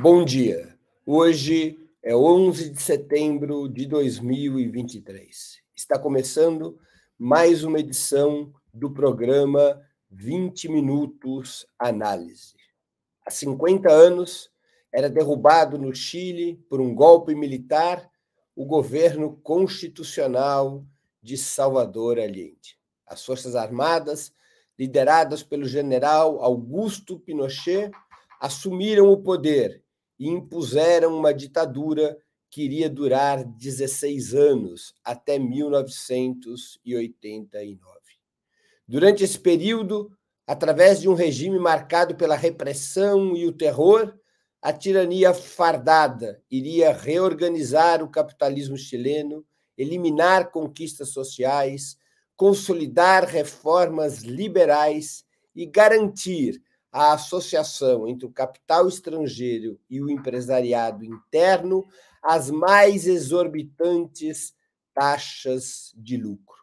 Bom dia. Hoje é 11 de setembro de 2023. Está começando mais uma edição do programa 20 Minutos Análise. Há 50 anos, era derrubado no Chile, por um golpe militar, o governo constitucional de Salvador Allende. As Forças Armadas, lideradas pelo general Augusto Pinochet, assumiram o poder e impuseram uma ditadura que iria durar 16 anos, até 1989. Durante esse período, através de um regime marcado pela repressão e o terror, a tirania fardada iria reorganizar o capitalismo chileno, eliminar conquistas sociais, consolidar reformas liberais e garantir a associação entre o capital estrangeiro e o empresariado interno as mais exorbitantes taxas de lucro.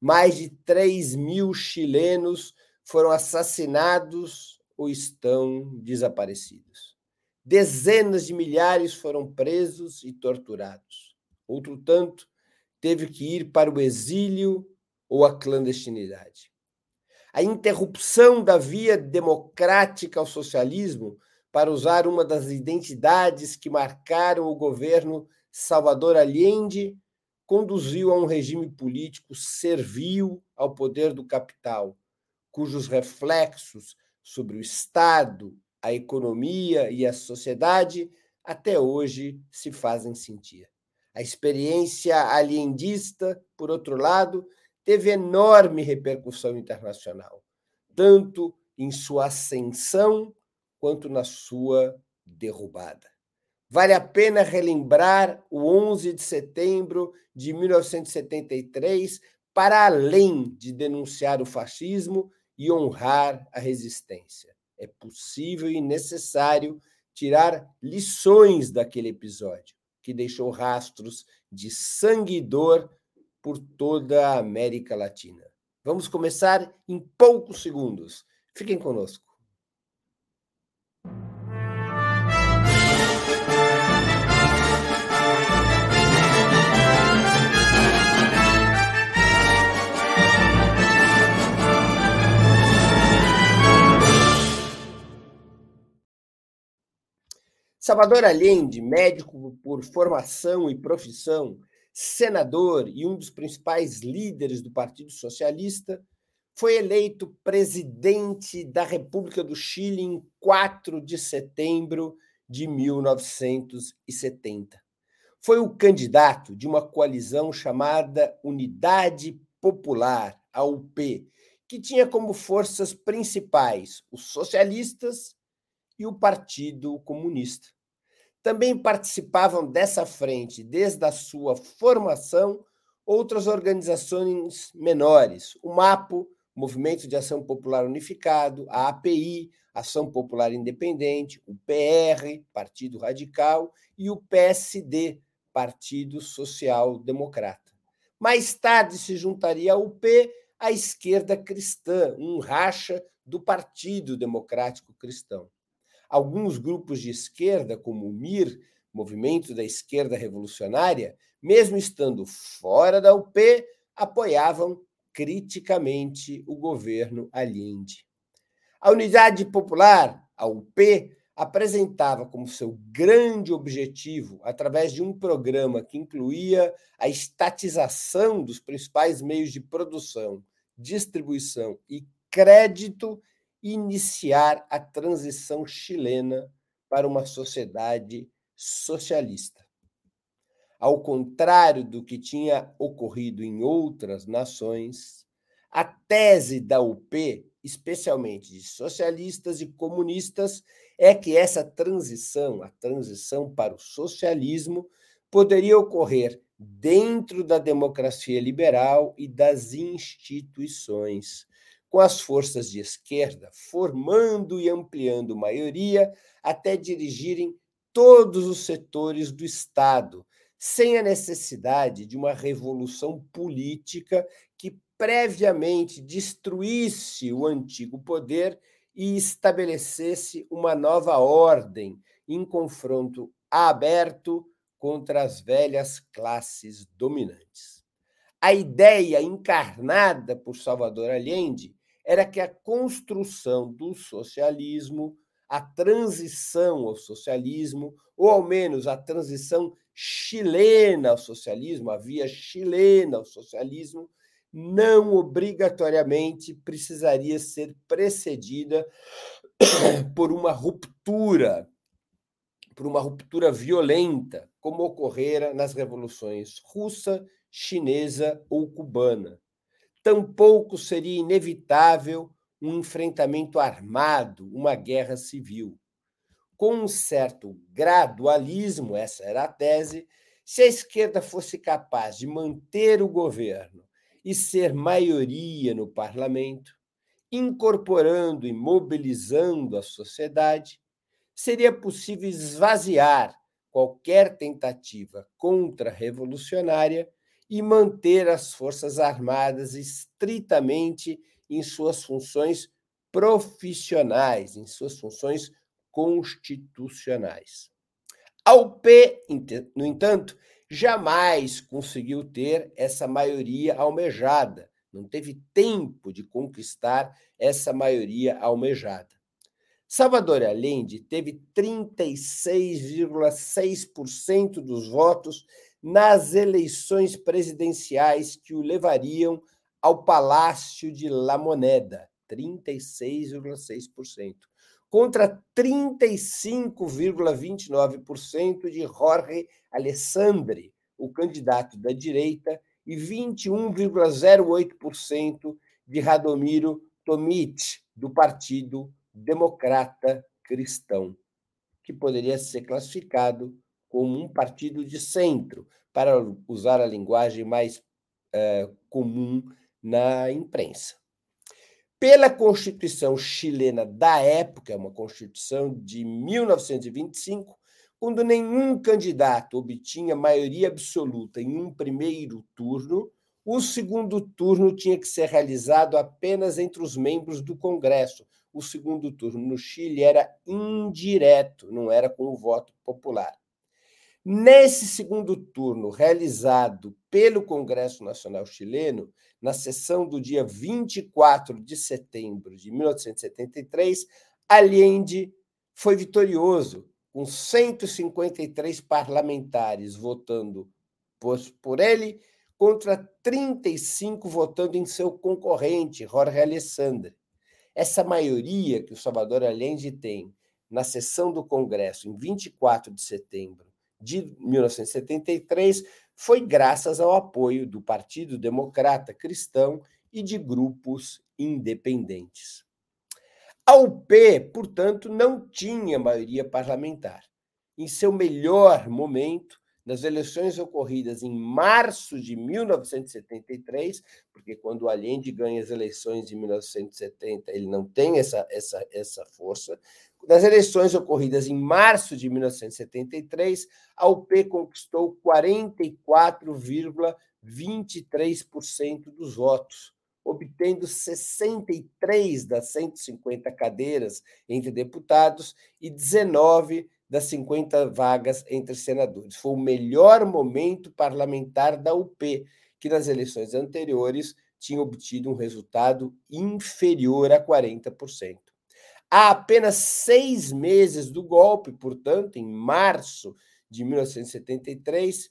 Mais de 3 mil chilenos foram assassinados ou estão desaparecidos. Dezenas de milhares foram presos e torturados. Outro tanto teve que ir para o exílio ou a clandestinidade a interrupção da via democrática ao socialismo, para usar uma das identidades que marcaram o governo Salvador Allende, conduziu a um regime político servil ao poder do capital, cujos reflexos sobre o Estado, a economia e a sociedade até hoje se fazem sentir. A experiência aliendista, por outro lado, teve enorme repercussão internacional, tanto em sua ascensão quanto na sua derrubada. Vale a pena relembrar o 11 de setembro de 1973 para além de denunciar o fascismo e honrar a resistência. É possível e necessário tirar lições daquele episódio, que deixou rastros de sangue e dor por toda a América Latina. Vamos começar em poucos segundos. Fiquem conosco. Salvador Allende, médico por formação e profissão, senador e um dos principais líderes do Partido Socialista, foi eleito presidente da República do Chile em 4 de setembro de 1970. Foi o candidato de uma coalizão chamada Unidade Popular, a UP, que tinha como forças principais os socialistas e o Partido Comunista. Também participavam dessa frente, desde a sua formação, outras organizações menores, o MAPO, Movimento de Ação Popular Unificado, a API, Ação Popular Independente, o PR, Partido Radical, e o PSD, Partido Social Democrata. Mais tarde se juntaria ao UP a esquerda cristã, um racha do Partido Democrático Cristão. Alguns grupos de esquerda, como o MIR, Movimento da Esquerda Revolucionária, mesmo estando fora da UP, apoiavam criticamente o governo Allende. A Unidade Popular, a UP, apresentava como seu grande objetivo, através de um programa que incluía a estatização dos principais meios de produção, distribuição e crédito, iniciar a transição chilena para uma sociedade socialista. Ao contrário do que tinha ocorrido em outras nações, a tese da UP, especialmente de socialistas e comunistas, é que essa transição, a transição para o socialismo, poderia ocorrer dentro da democracia liberal e das instituições, com as forças de esquerda formando e ampliando maioria até dirigirem todos os setores do Estado, sem a necessidade de uma revolução política que previamente destruísse o antigo poder e estabelecesse uma nova ordem em confronto aberto contra as velhas classes dominantes. A ideia encarnada por Salvador Allende era que a construção do socialismo, a transição ao socialismo, ou ao menos a transição chilena ao socialismo, a via chilena ao socialismo, não obrigatoriamente precisaria ser precedida por uma ruptura, por uma ruptura violenta, como ocorrera nas revoluções russa, chinesa ou cubana. Tampouco seria inevitável um enfrentamento armado, uma guerra civil. Com um certo gradualismo, essa era a tese, se a esquerda fosse capaz de manter o governo e ser maioria no parlamento, incorporando e mobilizando a sociedade, seria possível esvaziar qualquer tentativa contra-revolucionária e manter as Forças Armadas estritamente em suas funções profissionais, em suas funções constitucionais. A UP, no entanto, jamais conseguiu ter essa maioria almejada, não teve tempo de conquistar essa maioria almejada. Salvador Allende teve 36,6% dos votos nas eleições presidenciais que o levariam ao Palácio de La Moneda, 36,6%, contra 35,29% de Jorge Alessandri, o candidato da direita, e 21,08% de Radomiro Tomic, do Partido Democrata Cristão, que poderia ser classificado como um partido de centro, para usar a linguagem mais é, comum na imprensa. Pela Constituição chilena da época, uma Constituição de 1925, quando nenhum candidato obtinha maioria absoluta em um primeiro turno, o segundo turno tinha que ser realizado apenas entre os membros do Congresso. O segundo turno no Chile era indireto, não era com o voto popular. Nesse segundo turno, realizado pelo Congresso Nacional Chileno, na sessão do dia 24 de setembro de 1873, Allende foi vitorioso, com 153 parlamentares votando por, por ele, contra 35 votando em seu concorrente, Jorge Alessandro. Essa maioria que o Salvador Allende tem na sessão do Congresso, em 24 de setembro, de 1973 foi graças ao apoio do Partido Democrata Cristão e de grupos independentes. A UP, portanto, não tinha maioria parlamentar. Em seu melhor momento, nas eleições ocorridas em março de 1973, porque quando Allende ganha as eleições de 1970, ele não tem essa, essa, essa força, nas eleições ocorridas em março de 1973, a UP conquistou 44,23% dos votos, obtendo 63 das 150 cadeiras entre deputados e 19 das 50 vagas entre senadores. Foi o melhor momento parlamentar da UP, que nas eleições anteriores tinha obtido um resultado inferior a 40%. Há apenas seis meses do golpe, portanto, em março de 1973,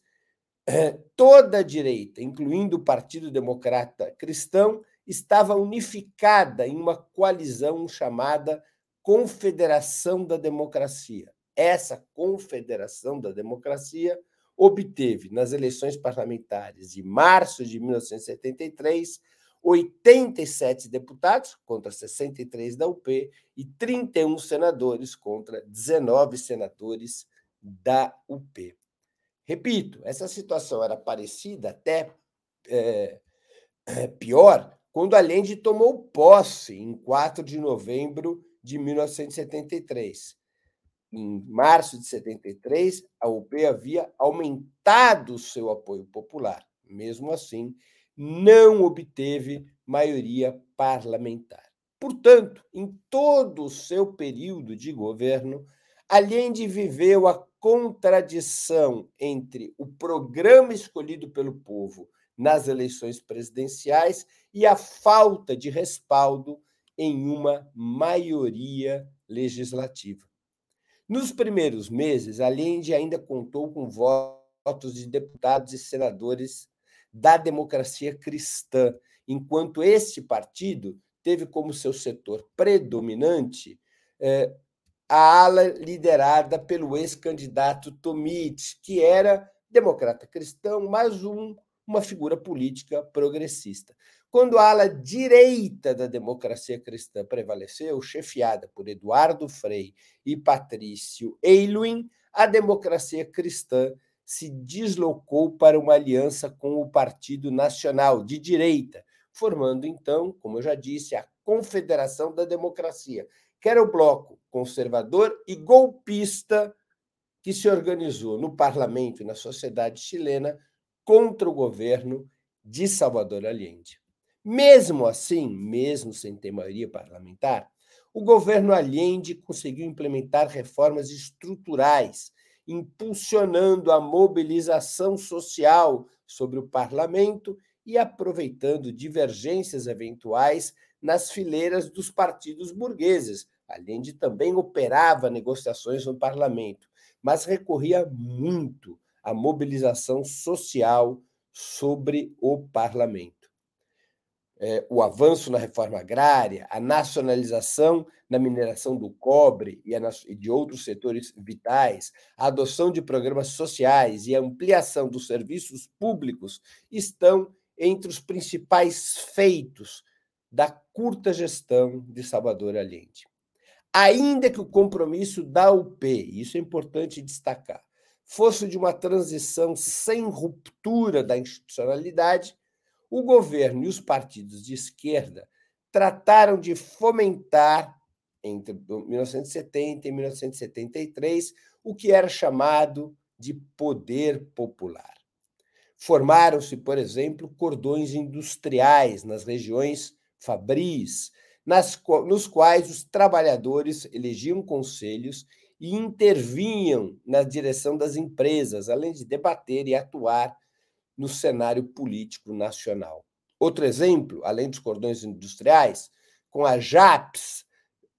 eh, toda a direita, incluindo o Partido Democrata Cristão, estava unificada em uma coalizão chamada Confederação da Democracia. Essa Confederação da Democracia obteve, nas eleições parlamentares de março de 1973, 87 deputados contra 63 da UP e 31 senadores contra 19 senadores da UP. Repito, essa situação era parecida, até é, pior, quando Allende tomou posse em 4 de novembro de 1973. Em março de 73, a UP havia aumentado seu apoio popular. Mesmo assim, não obteve maioria parlamentar. Portanto, em todo o seu período de governo, Allende viveu a contradição entre o programa escolhido pelo povo nas eleições presidenciais e a falta de respaldo em uma maioria legislativa. Nos primeiros meses, Allende ainda contou com votos de deputados e senadores da democracia cristã, enquanto este partido teve como seu setor predominante eh, a ala liderada pelo ex-candidato Tomit, que era democrata cristão, mas um, uma figura política progressista. Quando a ala direita da democracia cristã prevaleceu, chefiada por Eduardo Frei e Patrício Eiluin, a democracia cristã se deslocou para uma aliança com o Partido Nacional de direita, formando então, como eu já disse, a Confederação da Democracia, que era o bloco conservador e golpista que se organizou no parlamento e na sociedade chilena contra o governo de Salvador Allende. Mesmo assim, mesmo sem ter maioria parlamentar, o governo Allende conseguiu implementar reformas estruturais, impulsionando a mobilização social sobre o parlamento e aproveitando divergências eventuais nas fileiras dos partidos burgueses. Allende também operava negociações no parlamento, mas recorria muito à mobilização social sobre o parlamento. É, o avanço na reforma agrária, a nacionalização na mineração do cobre e de outros setores vitais, a adoção de programas sociais e a ampliação dos serviços públicos estão entre os principais feitos da curta gestão de Salvador Allende. Ainda que o compromisso da UP, isso é importante destacar, fosse de uma transição sem ruptura da institucionalidade, o governo e os partidos de esquerda trataram de fomentar, entre 1970 e 1973, o que era chamado de poder popular. Formaram-se, por exemplo, cordões industriais nas regiões fabris, nas, nos quais os trabalhadores elegiam conselhos e intervinham na direção das empresas, além de debater e atuar no cenário político nacional. Outro exemplo, além dos cordões industriais, com a JAPS,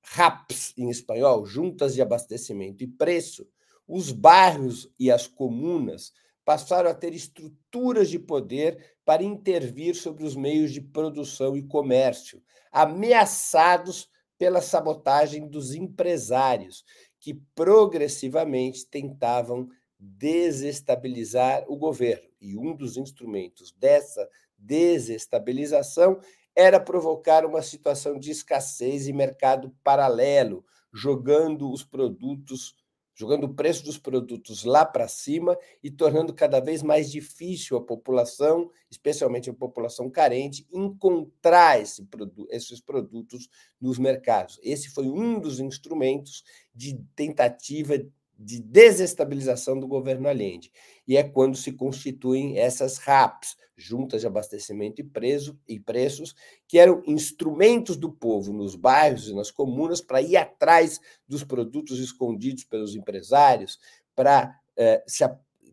RAPS em espanhol, Juntas de Abastecimento e Preço, os bairros e as comunas passaram a ter estruturas de poder para intervir sobre os meios de produção e comércio, ameaçados pela sabotagem dos empresários, que progressivamente tentavam desestabilizar o governo. E um dos instrumentos dessa desestabilização era provocar uma situação de escassez e mercado paralelo, jogando os produtos jogando o preço dos produtos lá para cima e tornando cada vez mais difícil a população, especialmente a população carente, encontrar esse produ esses produtos nos mercados. Esse foi um dos instrumentos de tentativa de desestabilização do governo Allende. E é quando se constituem essas RAPs, juntas de abastecimento e, preso, e preços, que eram instrumentos do povo nos bairros e nas comunas para ir atrás dos produtos escondidos pelos empresários, para eh, se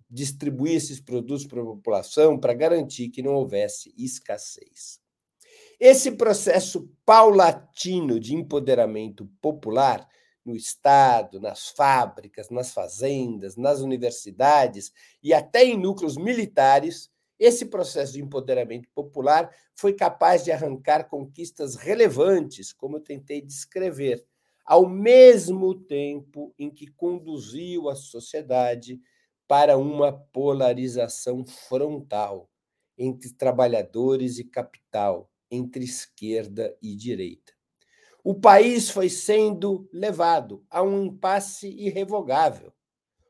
distribuir esses produtos para a população, para garantir que não houvesse escassez. Esse processo paulatino de empoderamento popular no Estado, nas fábricas, nas fazendas, nas universidades e até em núcleos militares, esse processo de empoderamento popular foi capaz de arrancar conquistas relevantes, como eu tentei descrever, ao mesmo tempo em que conduziu a sociedade para uma polarização frontal entre trabalhadores e capital, entre esquerda e direita. O país foi sendo levado a um impasse irrevogável.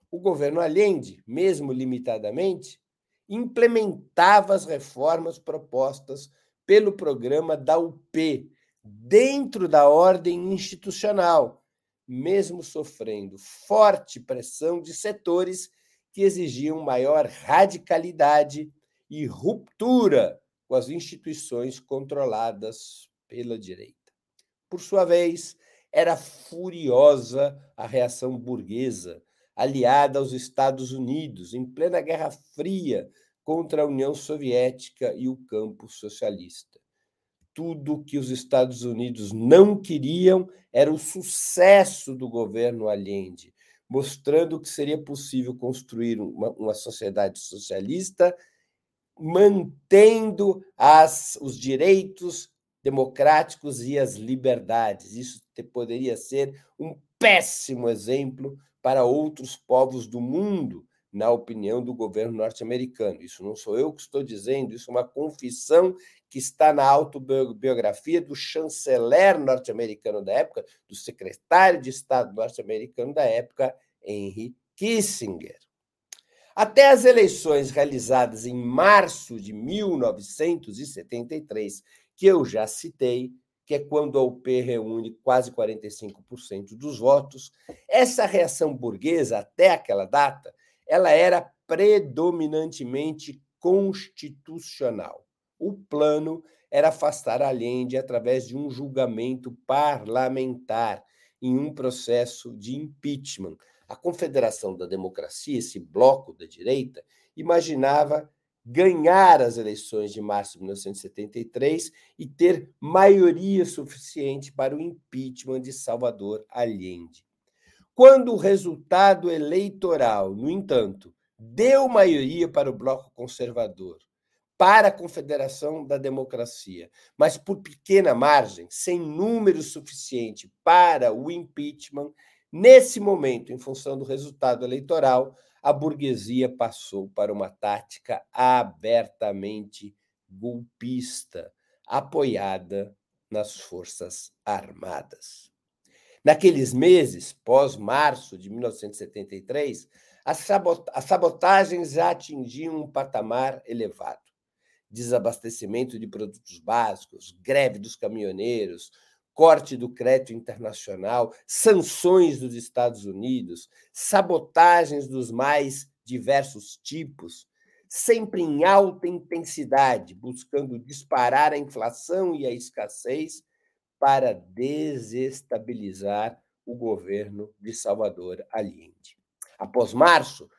O governo Allende, mesmo limitadamente, implementava as reformas propostas pelo programa da UP dentro da ordem institucional, mesmo sofrendo forte pressão de setores que exigiam maior radicalidade e ruptura com as instituições controladas pela direita. Por sua vez, Era furiosa a reação burguesa, aliada aos Estados Unidos, em plena Guerra Fria contra a União Soviética e o campo socialista. Tudo que os Estados Unidos não queriam era o sucesso do governo Allende, mostrando que seria possível construir uma, uma sociedade socialista mantendo as, os direitos democráticos e as liberdades. Isso poderia ser um péssimo exemplo para outros povos do mundo, na opinião do governo norte-americano. Isso não sou eu que estou dizendo, isso é uma confissão que está na autobiografia do chanceler norte-americano da época, do secretário de Estado norte-americano da época, Henry Kissinger. Até as eleições realizadas em março de 1973, que eu já citei, que é quando a UP reúne quase 45% dos votos, essa reação burguesa até aquela data, ela era predominantemente constitucional. O plano era afastar Allende através de um julgamento parlamentar em um processo de impeachment, a Confederação da Democracia, esse bloco da direita, imaginava ganhar as eleições de março de 1973 e ter maioria suficiente para o impeachment de Salvador Allende. Quando o resultado eleitoral, no entanto, deu maioria para o bloco conservador, para a Confederação da Democracia, mas por pequena margem, sem número suficiente para o impeachment, Nesse momento, em função do resultado eleitoral, a burguesia passou para uma tática abertamente golpista, apoiada nas Forças Armadas. Naqueles meses, pós-março de 1973, as sabotagens já atingiam um patamar elevado. Desabastecimento de produtos básicos, greve dos caminhoneiros, corte do crédito internacional, sanções dos Estados Unidos, sabotagens dos mais diversos tipos, sempre em alta intensidade, buscando disparar a inflação e a escassez para desestabilizar o governo de Salvador Allende. Após março,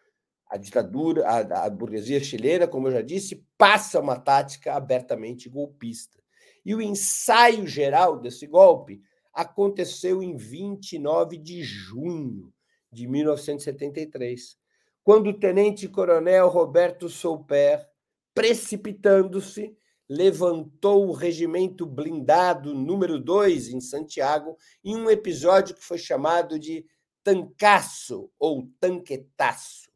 a ditadura, a, a burguesia chilena, como eu já disse, passa uma tática abertamente golpista e o ensaio geral desse golpe aconteceu em 29 de junho de 1973, quando o tenente-coronel Roberto Souper, precipitando-se, levantou o regimento blindado número 2 em Santiago em um episódio que foi chamado de tancaço ou tanquetaço.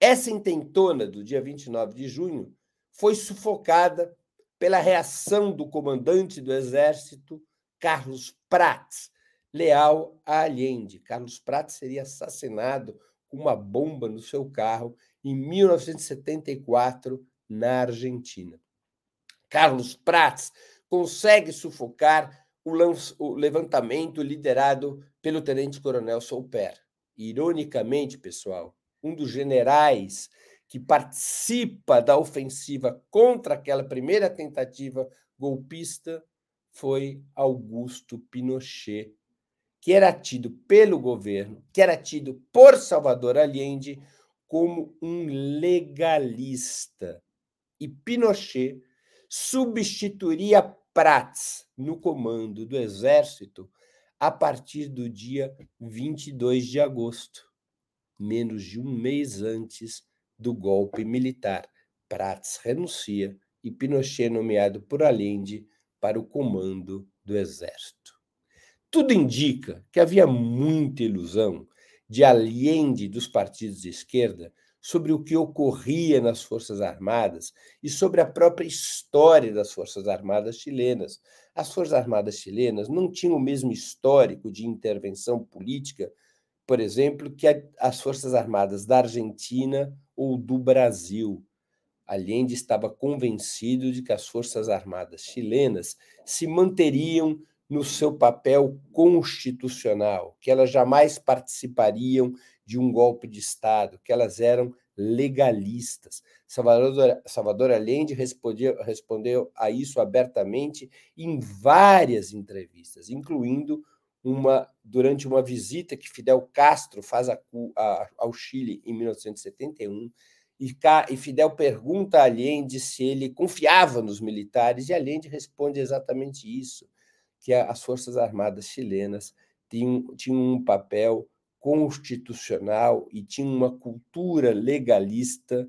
Essa intentona do dia 29 de junho foi sufocada pela reação do comandante do Exército, Carlos Prats, leal a Allende. Carlos Prats seria assassinado com uma bomba no seu carro em 1974, na Argentina. Carlos Prats consegue sufocar o, o levantamento liderado pelo tenente-coronel Souper. Ironicamente, pessoal, um dos generais que participa da ofensiva contra aquela primeira tentativa golpista foi Augusto Pinochet, que era tido pelo governo, que era tido por Salvador Allende como um legalista. E Pinochet substituiria Prats no comando do exército a partir do dia 22 de agosto, menos de um mês antes do golpe militar. Prats renuncia e Pinochet é nomeado por Allende para o comando do exército. Tudo indica que havia muita ilusão de Allende dos partidos de esquerda sobre o que ocorria nas Forças Armadas e sobre a própria história das Forças Armadas chilenas. As Forças Armadas chilenas não tinham o mesmo histórico de intervenção política por exemplo, que as Forças Armadas da Argentina ou do Brasil. Allende estava convencido de que as Forças Armadas chilenas se manteriam no seu papel constitucional, que elas jamais participariam de um golpe de Estado, que elas eram legalistas. Salvador, Salvador Allende respondeu, respondeu a isso abertamente em várias entrevistas, incluindo uma, durante uma visita que Fidel Castro faz a, a, ao Chile em 1971, e, Fidel pergunta a Allende se ele confiava nos militares, e Allende responde exatamente isso, que as Forças Armadas chilenas tinham, tinham um papel constitucional e tinham uma cultura legalista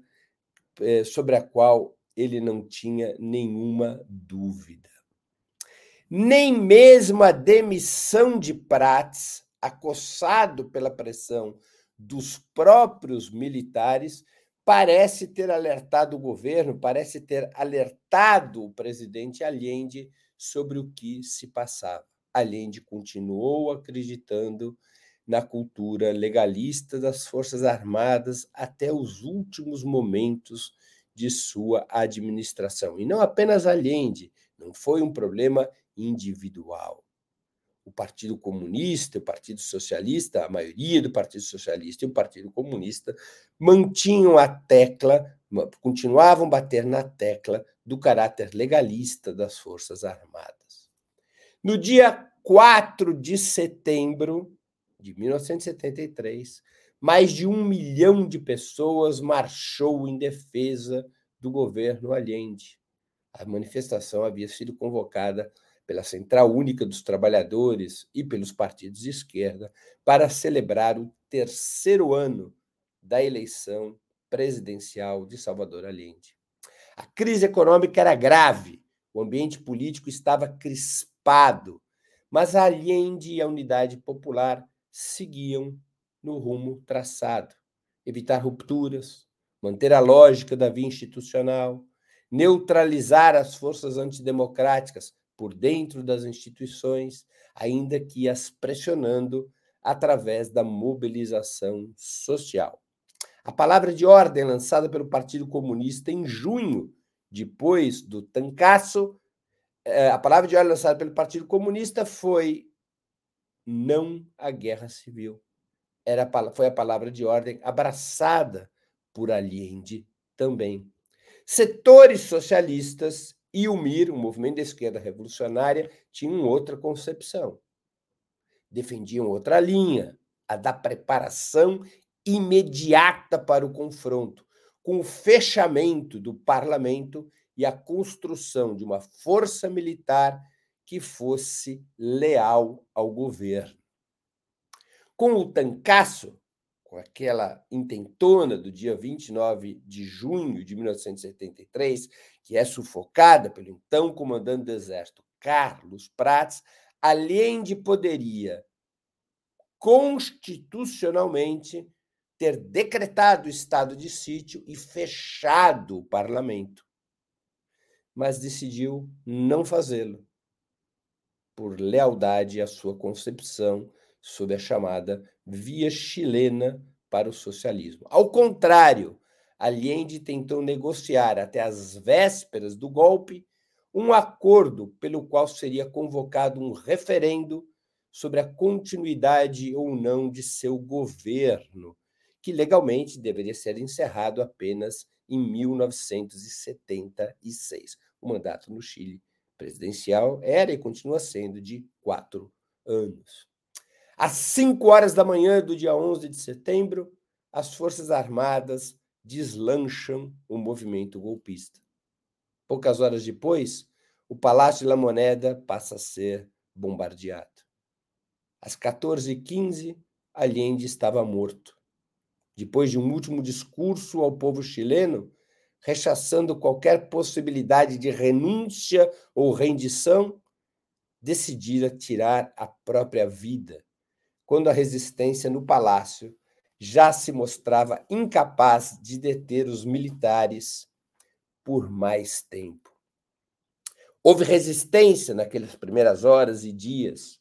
eh, sobre a qual ele não tinha nenhuma dúvida. Nem mesmo a demissão de Prats, acossado pela pressão dos próprios militares, parece ter alertado o governo, parece ter alertado o presidente Allende sobre o que se passava. Allende continuou acreditando na cultura legalista das Forças Armadas até os últimos momentos de sua administração. E não apenas Allende, não foi um problema individual. O Partido Comunista, o Partido Socialista, a maioria do Partido Socialista e o Partido Comunista mantinham a tecla, continuavam a bater na tecla do caráter legalista das Forças Armadas. No dia 4 de setembro de 1973, mais de um milhão de pessoas marchou em defesa do governo Allende. A manifestação havia sido convocada pela Central Única dos Trabalhadores e pelos partidos de esquerda para celebrar o terceiro ano da eleição presidencial de Salvador Allende. A crise econômica era grave, o ambiente político estava crispado, mas Allende e a Unidade Popular seguiam no rumo traçado. Evitar rupturas, manter a lógica da via institucional, neutralizar as forças antidemocráticas por dentro das instituições, ainda que as pressionando através da mobilização social. A palavra de ordem lançada pelo Partido Comunista em junho, depois do Tancaço, eh, a palavra de ordem lançada pelo Partido Comunista foi não à guerra civil era, foi a palavra de ordem abraçada por Allende também. Setores socialistas e o MIR, o Movimento da Esquerda Revolucionária, tinham outra concepção. Defendiam outra linha, a da preparação imediata para o confronto, com o fechamento do parlamento e a construção de uma força militar que fosse leal ao governo com o tancaço, com aquela intentona do dia 29 de junho de 1973, que é sufocada pelo então comandante do Exército, Carlos Prats, Allende poderia constitucionalmente ter decretado o estado de sítio e fechado o parlamento, mas decidiu não fazê-lo por lealdade à sua concepção sob a chamada via chilena para o socialismo. Ao contrário, Allende tentou negociar até as vésperas do golpe um acordo pelo qual seria convocado um referendo sobre a continuidade ou não de seu governo, que legalmente deveria ser encerrado apenas em 1976. O mandato no Chile presidencial era e continua sendo de quatro anos. Às 5 horas da manhã do dia 11 de setembro, as Forças Armadas deslancham o movimento golpista. Poucas horas depois, o Palácio de La Moneda passa a ser bombardeado. Às 14h15, Allende estava morto. Depois de um último discurso ao povo chileno, rechaçando qualquer possibilidade de renúncia ou rendição, decidira tirar a própria vida quando a resistência no palácio já se mostrava incapaz de deter os militares por mais tempo. Houve resistência naquelas primeiras horas e dias.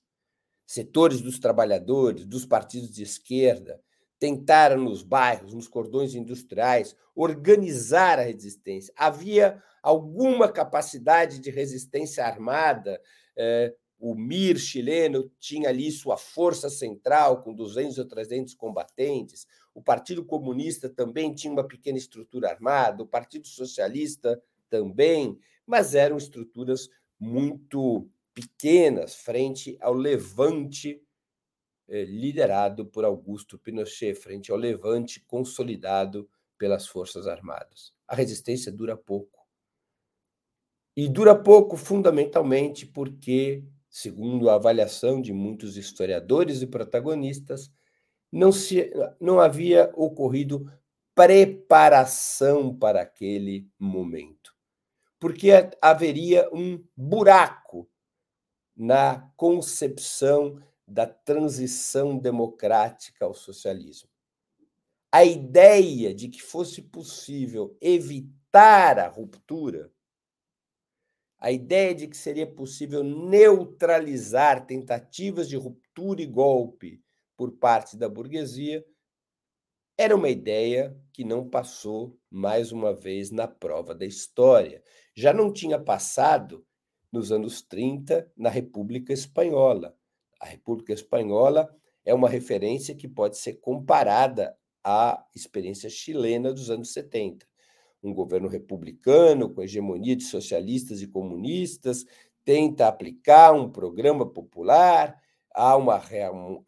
Setores dos trabalhadores, dos partidos de esquerda, tentaram nos bairros, nos cordões industriais, organizar a resistência. Havia alguma capacidade de resistência armada eh, o MIR chileno tinha ali sua força central, com 200 ou 300 combatentes. O Partido Comunista também tinha uma pequena estrutura armada, o Partido Socialista também, mas eram estruturas muito pequenas frente ao levante eh, liderado por Augusto Pinochet, frente ao levante consolidado pelas Forças Armadas. A resistência dura pouco. E dura pouco, fundamentalmente, porque, segundo a avaliação de muitos historiadores e protagonistas, não, se, não havia ocorrido preparação para aquele momento. Porque haveria um buraco na concepção da transição democrática ao socialismo. A ideia de que fosse possível evitar a ruptura, a ideia de que seria possível neutralizar tentativas de ruptura e golpe por parte da burguesia, era uma ideia que não passou mais uma vez na prova da história. Já não tinha passado nos anos 30 na República Espanhola. A República Espanhola é uma referência que pode ser comparada à experiência chilena dos anos 70. Um governo republicano com hegemonia de socialistas e comunistas tenta aplicar um programa popular há, uma,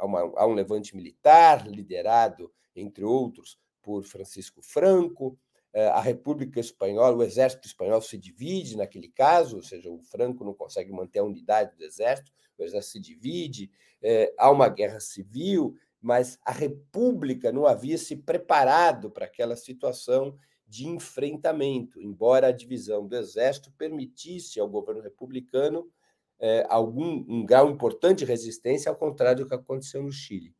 uma, há um levante militar liderado, entre outros, por Francisco Franco. Eh, a República Espanhola, o exército espanhol se divide naquele caso, ou seja, o Franco não consegue manter a unidade do exército, o exército se divide, eh, há uma guerra civil, mas a República não havia se preparado para aquela situação de enfrentamento, embora a divisão do exército permitisse ao governo republicano é, algum um grau importante de resistência, ao contrário do que aconteceu no Chile.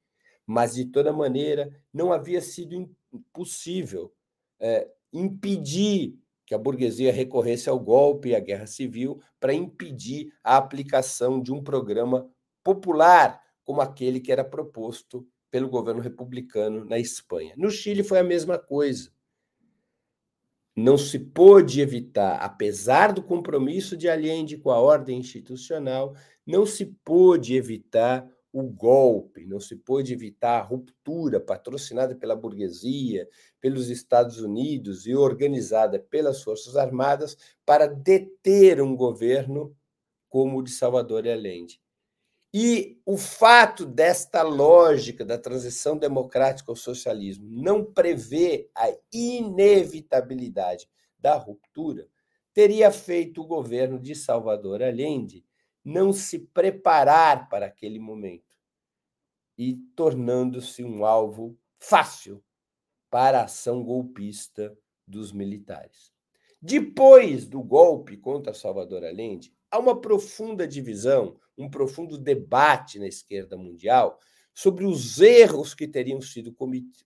Mas, de toda maneira, não havia sido possível é, impedir que a burguesia recorresse ao golpe e à guerra civil para impedir a aplicação de um programa popular como aquele que era proposto pelo governo republicano na Espanha. No Chile foi a mesma coisa não se pôde evitar, apesar do compromisso de Allende com a ordem institucional, não se pôde evitar o golpe, não se pôde evitar a ruptura patrocinada pela burguesia, pelos Estados Unidos e organizada pelas Forças Armadas para deter um governo como o de Salvador Allende. E o fato desta lógica da transição democrática ao socialismo não prevê a inevitabilidade da ruptura teria feito o governo de Salvador Allende não se preparar para aquele momento e tornando-se um alvo fácil para a ação golpista dos militares. Depois do golpe contra Salvador Allende, há uma profunda divisão um profundo debate na esquerda mundial sobre os erros que teriam sido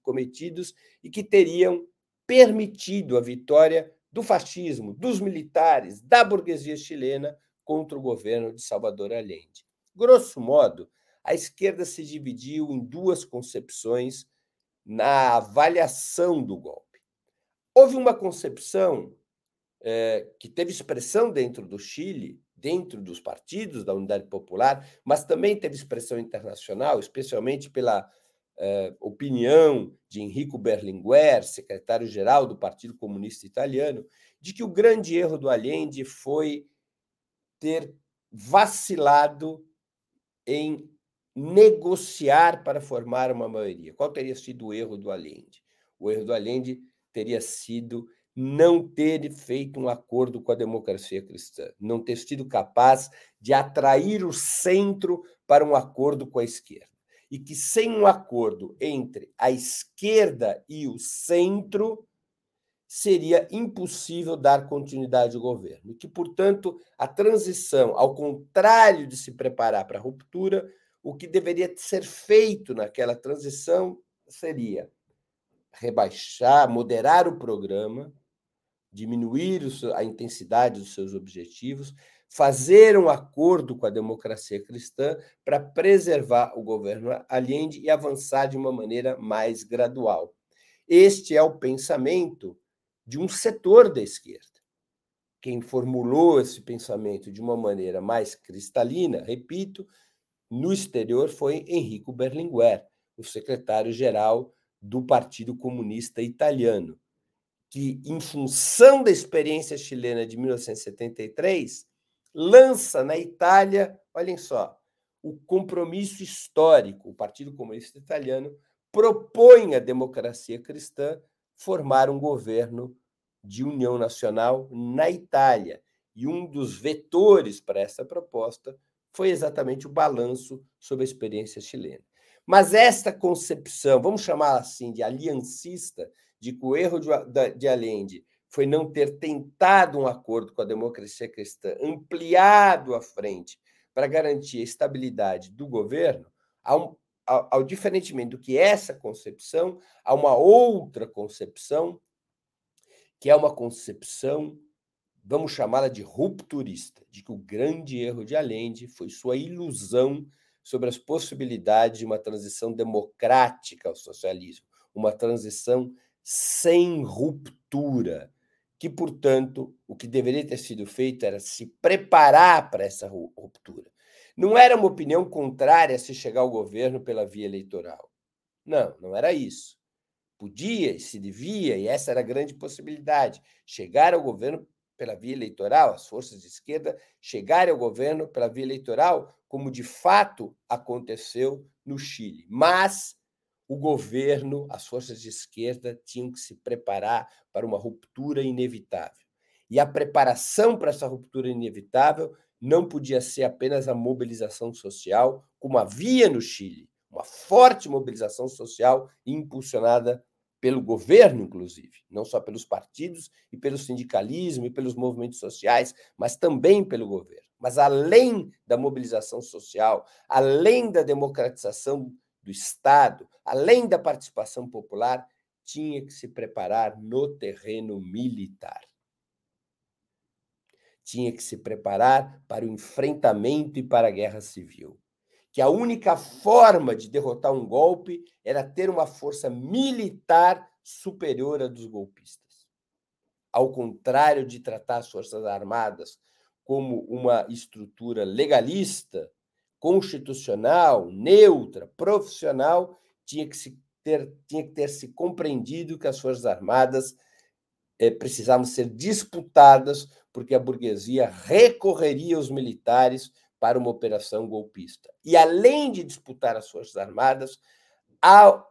cometidos e que teriam permitido a vitória do fascismo, dos militares, da burguesia chilena contra o governo de Salvador Allende. Grosso modo, a esquerda se dividiu em duas concepções na avaliação do golpe. Houve uma concepção é, que teve expressão dentro do Chile, dentro dos partidos da Unidade Popular, mas também teve expressão internacional, especialmente pela eh, opinião de Enrico Berlinguer, secretário-geral do Partido Comunista Italiano, de que o grande erro do Allende foi ter vacilado em negociar para formar uma maioria. Qual teria sido o erro do Allende? O erro do Allende teria sido não ter feito um acordo com a democracia cristã, não ter sido capaz de atrair o centro para um acordo com a esquerda. E que sem um acordo entre a esquerda e o centro, seria impossível dar continuidade ao governo. E que, portanto, a transição, ao contrário de se preparar para a ruptura, o que deveria ser feito naquela transição seria rebaixar, moderar o programa, diminuir a intensidade dos seus objetivos, fazer um acordo com a democracia cristã para preservar o governo Allende e avançar de uma maneira mais gradual. Este é o pensamento de um setor da esquerda. Quem formulou esse pensamento de uma maneira mais cristalina, repito, no exterior foi Enrico Berlinguer, o secretário-geral do Partido Comunista Italiano que, em função da experiência chilena de 1973, lança na Itália, olhem só, o compromisso histórico. O Partido Comunista Italiano propõe à democracia cristã formar um governo de união nacional na Itália. E um dos vetores para essa proposta foi exatamente o balanço sobre a experiência chilena. Mas esta concepção, vamos chamar assim, de aliancista, de que o erro de, de Allende foi não ter tentado um acordo com a democracia cristã, ampliado à frente para garantir a estabilidade do governo, ao, ao, ao diferentemente do que essa concepção, há uma outra concepção, que é uma concepção, vamos chamá-la de rupturista, de que o grande erro de Allende foi sua ilusão sobre as possibilidades de uma transição democrática ao socialismo, uma transição sem ruptura, que, portanto, o que deveria ter sido feito era se preparar para essa ruptura. Não era uma opinião contrária se chegar ao governo pela via eleitoral. Não, não era isso. Podia e se devia, e essa era a grande possibilidade, chegar ao governo pela via eleitoral, as forças de esquerda chegarem ao governo pela via eleitoral, como de fato aconteceu no Chile. Mas o governo, as forças de esquerda tinham que se preparar para uma ruptura inevitável. E a preparação para essa ruptura inevitável não podia ser apenas a mobilização social, como havia no Chile, uma forte mobilização social impulsionada pelo governo, inclusive, não só pelos partidos e pelo sindicalismo e pelos movimentos sociais, mas também pelo governo. Mas além da mobilização social, além da democratização do Estado, além da participação popular, tinha que se preparar no terreno militar. Tinha que se preparar para o enfrentamento e para a guerra civil que a única forma de derrotar um golpe era ter uma força militar superior à dos golpistas. Ao contrário de tratar as Forças Armadas como uma estrutura legalista, constitucional, neutra, profissional, tinha que, se ter, tinha que ter se compreendido que as Forças Armadas eh, precisavam ser disputadas, porque a burguesia recorreria aos militares para uma operação golpista. E além de disputar as Forças Armadas, a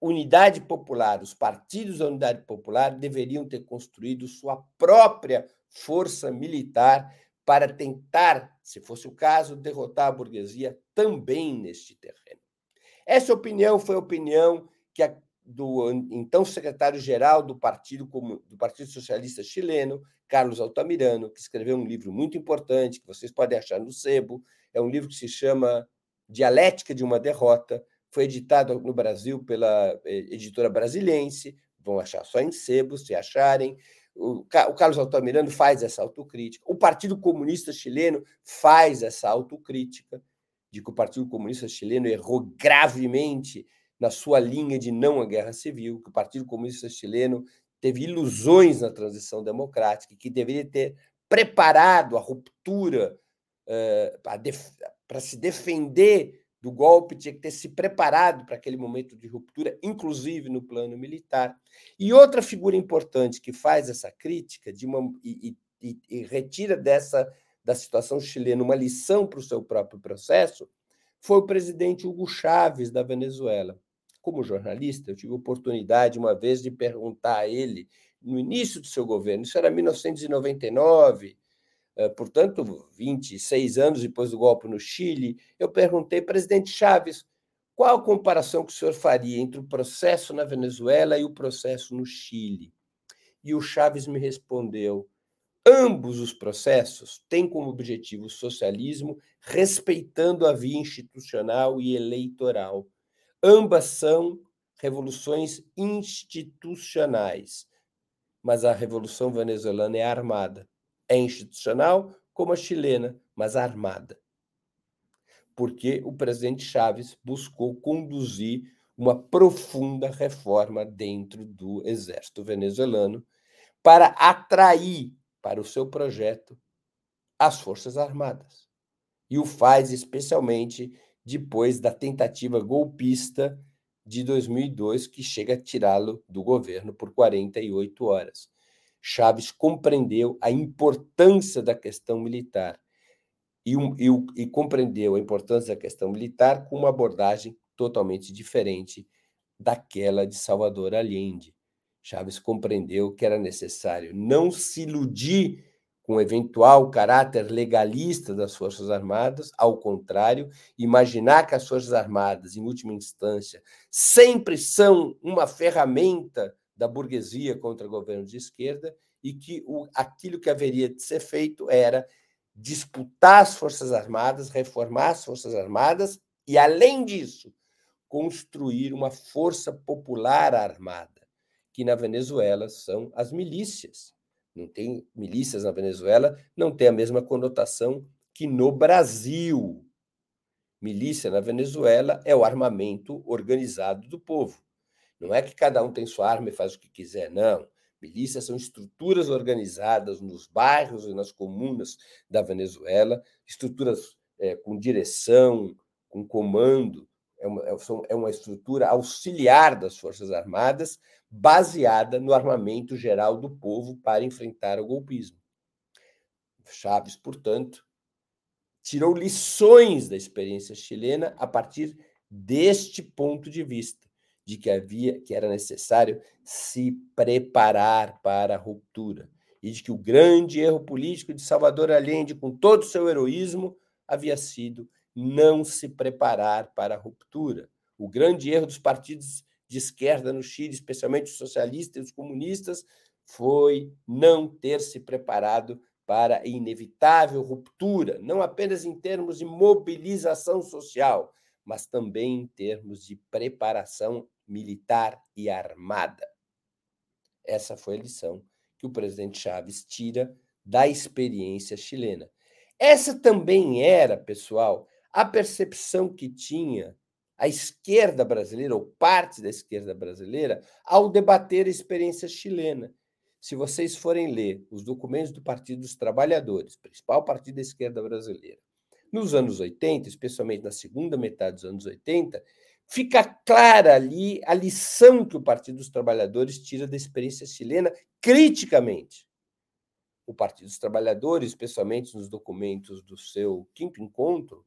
Unidade Popular, os partidos da Unidade Popular deveriam ter construído sua própria força militar para tentar, se fosse o caso, derrotar a burguesia também neste terreno. Essa opinião foi a opinião que a, do então secretário-geral do Partido do Partido Socialista Chileno, Carlos Altamirano, que escreveu um livro muito importante, que vocês podem achar no Sebo. É um livro que se chama Dialética de uma Derrota. Foi editado no Brasil pela eh, editora brasilense. Vão achar só em Sebo, se acharem. O Carlos Altamirano faz essa autocrítica. O Partido Comunista Chileno faz essa autocrítica de que o Partido Comunista Chileno errou gravemente na sua linha de não à guerra civil, que o Partido Comunista Chileno teve ilusões na transição democrática, que deveria ter preparado a ruptura uh, para se defender do golpe, tinha que ter se preparado para aquele momento de ruptura, inclusive no plano militar. E outra figura importante que faz essa crítica de uma, e, e, e retira dessa da situação chilena uma lição para o seu próprio processo foi o presidente Hugo Chávez da Venezuela como jornalista, eu tive oportunidade uma vez de perguntar a ele, no início do seu governo, isso era 1999, eh, portanto, 26 anos depois do golpe no Chile, eu perguntei, presidente Chaves, qual a comparação que o senhor faria entre o processo na Venezuela e o processo no Chile? E o Chaves me respondeu: ambos os processos têm como objetivo o socialismo, respeitando a via institucional e eleitoral. Ambas são revoluções institucionais, mas a revolução venezuelana é armada. É institucional como a chilena, mas armada. Porque o presidente Chaves buscou conduzir uma profunda reforma dentro do exército venezuelano para atrair para o seu projeto as Forças Armadas. E o faz especialmente depois da tentativa golpista de 2002, que chega a tirá-lo do governo por 48 horas. Chaves compreendeu a importância da questão militar, e, um, e, e compreendeu a importância da questão militar com uma abordagem totalmente diferente daquela de Salvador Allende. Chaves compreendeu que era necessário não se iludir com o eventual caráter legalista das Forças Armadas, ao contrário, imaginar que as Forças Armadas, em última instância, sempre são uma ferramenta da burguesia contra governos de esquerda e que o, aquilo que haveria de ser feito era disputar as Forças Armadas, reformar as Forças Armadas e, além disso, construir uma força popular armada, que na Venezuela são as milícias não tem milícias na Venezuela, não tem a mesma conotação que no Brasil. Milícia na Venezuela é o armamento organizado do povo. Não é que cada um tem sua arma e faz o que quiser, não. Milícias são estruturas organizadas nos bairros e nas comunas da Venezuela, estruturas é, com direção, com comando, é uma, é, é uma estrutura auxiliar das Forças Armadas, baseada no armamento geral do povo para enfrentar o golpismo. Chaves, portanto, tirou lições da experiência chilena a partir deste ponto de vista, de que havia que era necessário se preparar para a ruptura e de que o grande erro político de Salvador Allende, com todo o seu heroísmo, havia sido não se preparar para a ruptura. O grande erro dos partidos de esquerda no Chile, especialmente os socialistas e os comunistas, foi não ter se preparado para a inevitável ruptura, não apenas em termos de mobilização social, mas também em termos de preparação militar e armada. Essa foi a lição que o presidente Chaves tira da experiência chilena. Essa também era, pessoal, a percepção que tinha a esquerda brasileira, ou parte da esquerda brasileira, ao debater a experiência chilena. Se vocês forem ler os documentos do Partido dos Trabalhadores, principal partido da esquerda brasileira, nos anos 80, especialmente na segunda metade dos anos 80, fica clara ali a lição que o Partido dos Trabalhadores tira da experiência chilena criticamente. O Partido dos Trabalhadores, especialmente nos documentos do seu quinto encontro,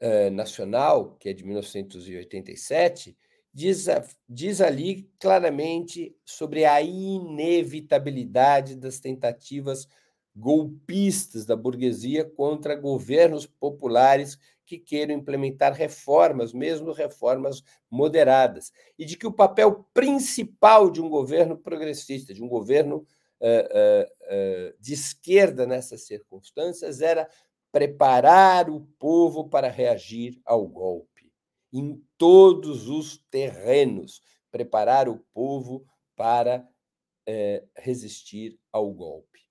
uh, Nacional, que é de 1987, diz, diz ali claramente sobre a inevitabilidade das tentativas golpistas da burguesia contra governos populares que queiram implementar reformas, mesmo reformas moderadas, e de que o papel principal de um governo progressista, de um governo uh, uh, uh, de esquerda nessas circunstâncias, era preparar o povo para reagir ao golpe, em todos os terrenos, preparar o povo para resistir ao golpe.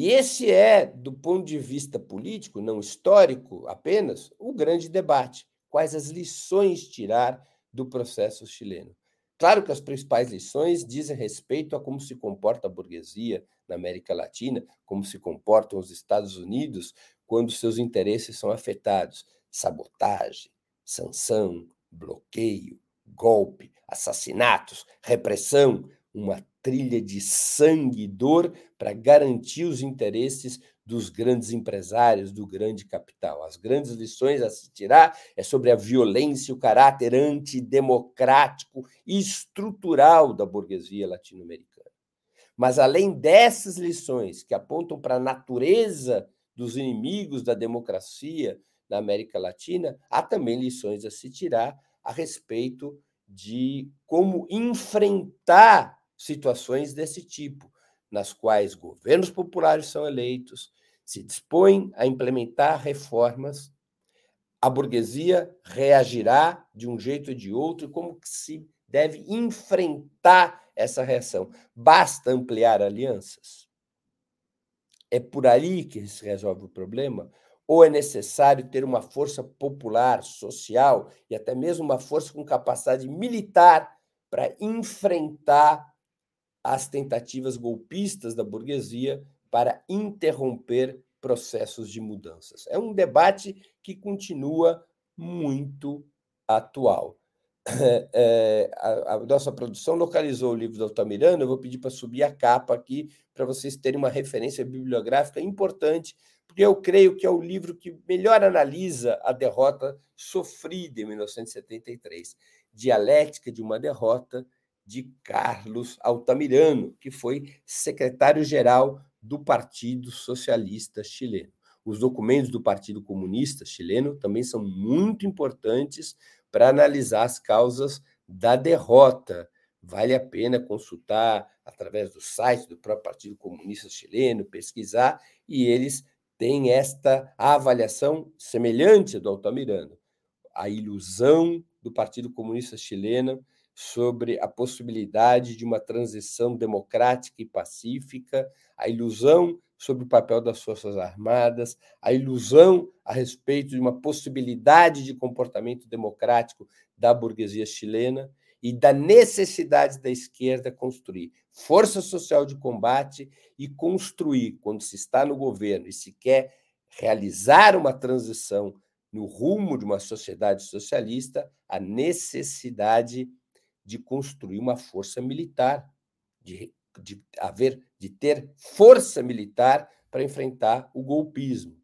E esse é, do ponto de vista político, não histórico apenas, o grande debate. Quais as lições tirar do processo chileno? Claro que as principais lições dizem respeito a como se comporta a burguesia na América Latina, como se comportam os Estados Unidos quando seus interesses são afetados. Sabotagem, sanção, bloqueio, golpe, assassinatos, repressão, uma trilha de sangue e dor para garantir os interesses dos grandes empresários, do grande capital. As grandes lições a se tirar é sobre a violência o caráter antidemocrático e estrutural da burguesia latino-americana. Mas além dessas lições que apontam para a natureza dos inimigos da democracia na América Latina, há também lições a se tirar a respeito de como enfrentar situações desse tipo, nas quais governos populares são eleitos, se dispõe a implementar reformas, a burguesia reagirá de um jeito ou de outro e como que se deve enfrentar essa reação. Basta ampliar alianças? É por ali que se resolve o problema? Ou é necessário ter uma força popular, social e até mesmo uma força com capacidade militar para enfrentar as tentativas golpistas da burguesia para interromper processos de mudanças. É um debate que continua muito atual. é, a, a, nossa produção localizou o livro do Altamirano. Eu vou pedir para subir a capa aqui para vocês terem uma referência bibliográfica importante, porque eu creio que é o livro que melhor analisa a derrota sofrida em 1973. Dialética de uma derrota de Carlos Altamirano, que foi secretário-geral do Partido Socialista Chileno. Os documentos do Partido Comunista Chileno também são muito importantes para analisar as causas da derrota. Vale a pena consultar através do site do próprio Partido Comunista Chileno, pesquisar, e eles têm esta avaliação semelhante do Altamirano. A ilusão do Partido Comunista Chileno sobre a possibilidade de uma transição democrática e pacífica, a ilusão sobre o papel das Forças Armadas, a ilusão a respeito de uma possibilidade de comportamento democrático da burguesia chilena e da necessidade da esquerda construir força social de combate e construir, quando se está no governo e se quer realizar uma transição no rumo de uma sociedade socialista, a necessidade de construir uma força militar, de, de haver, de ter força militar para enfrentar o golpismo.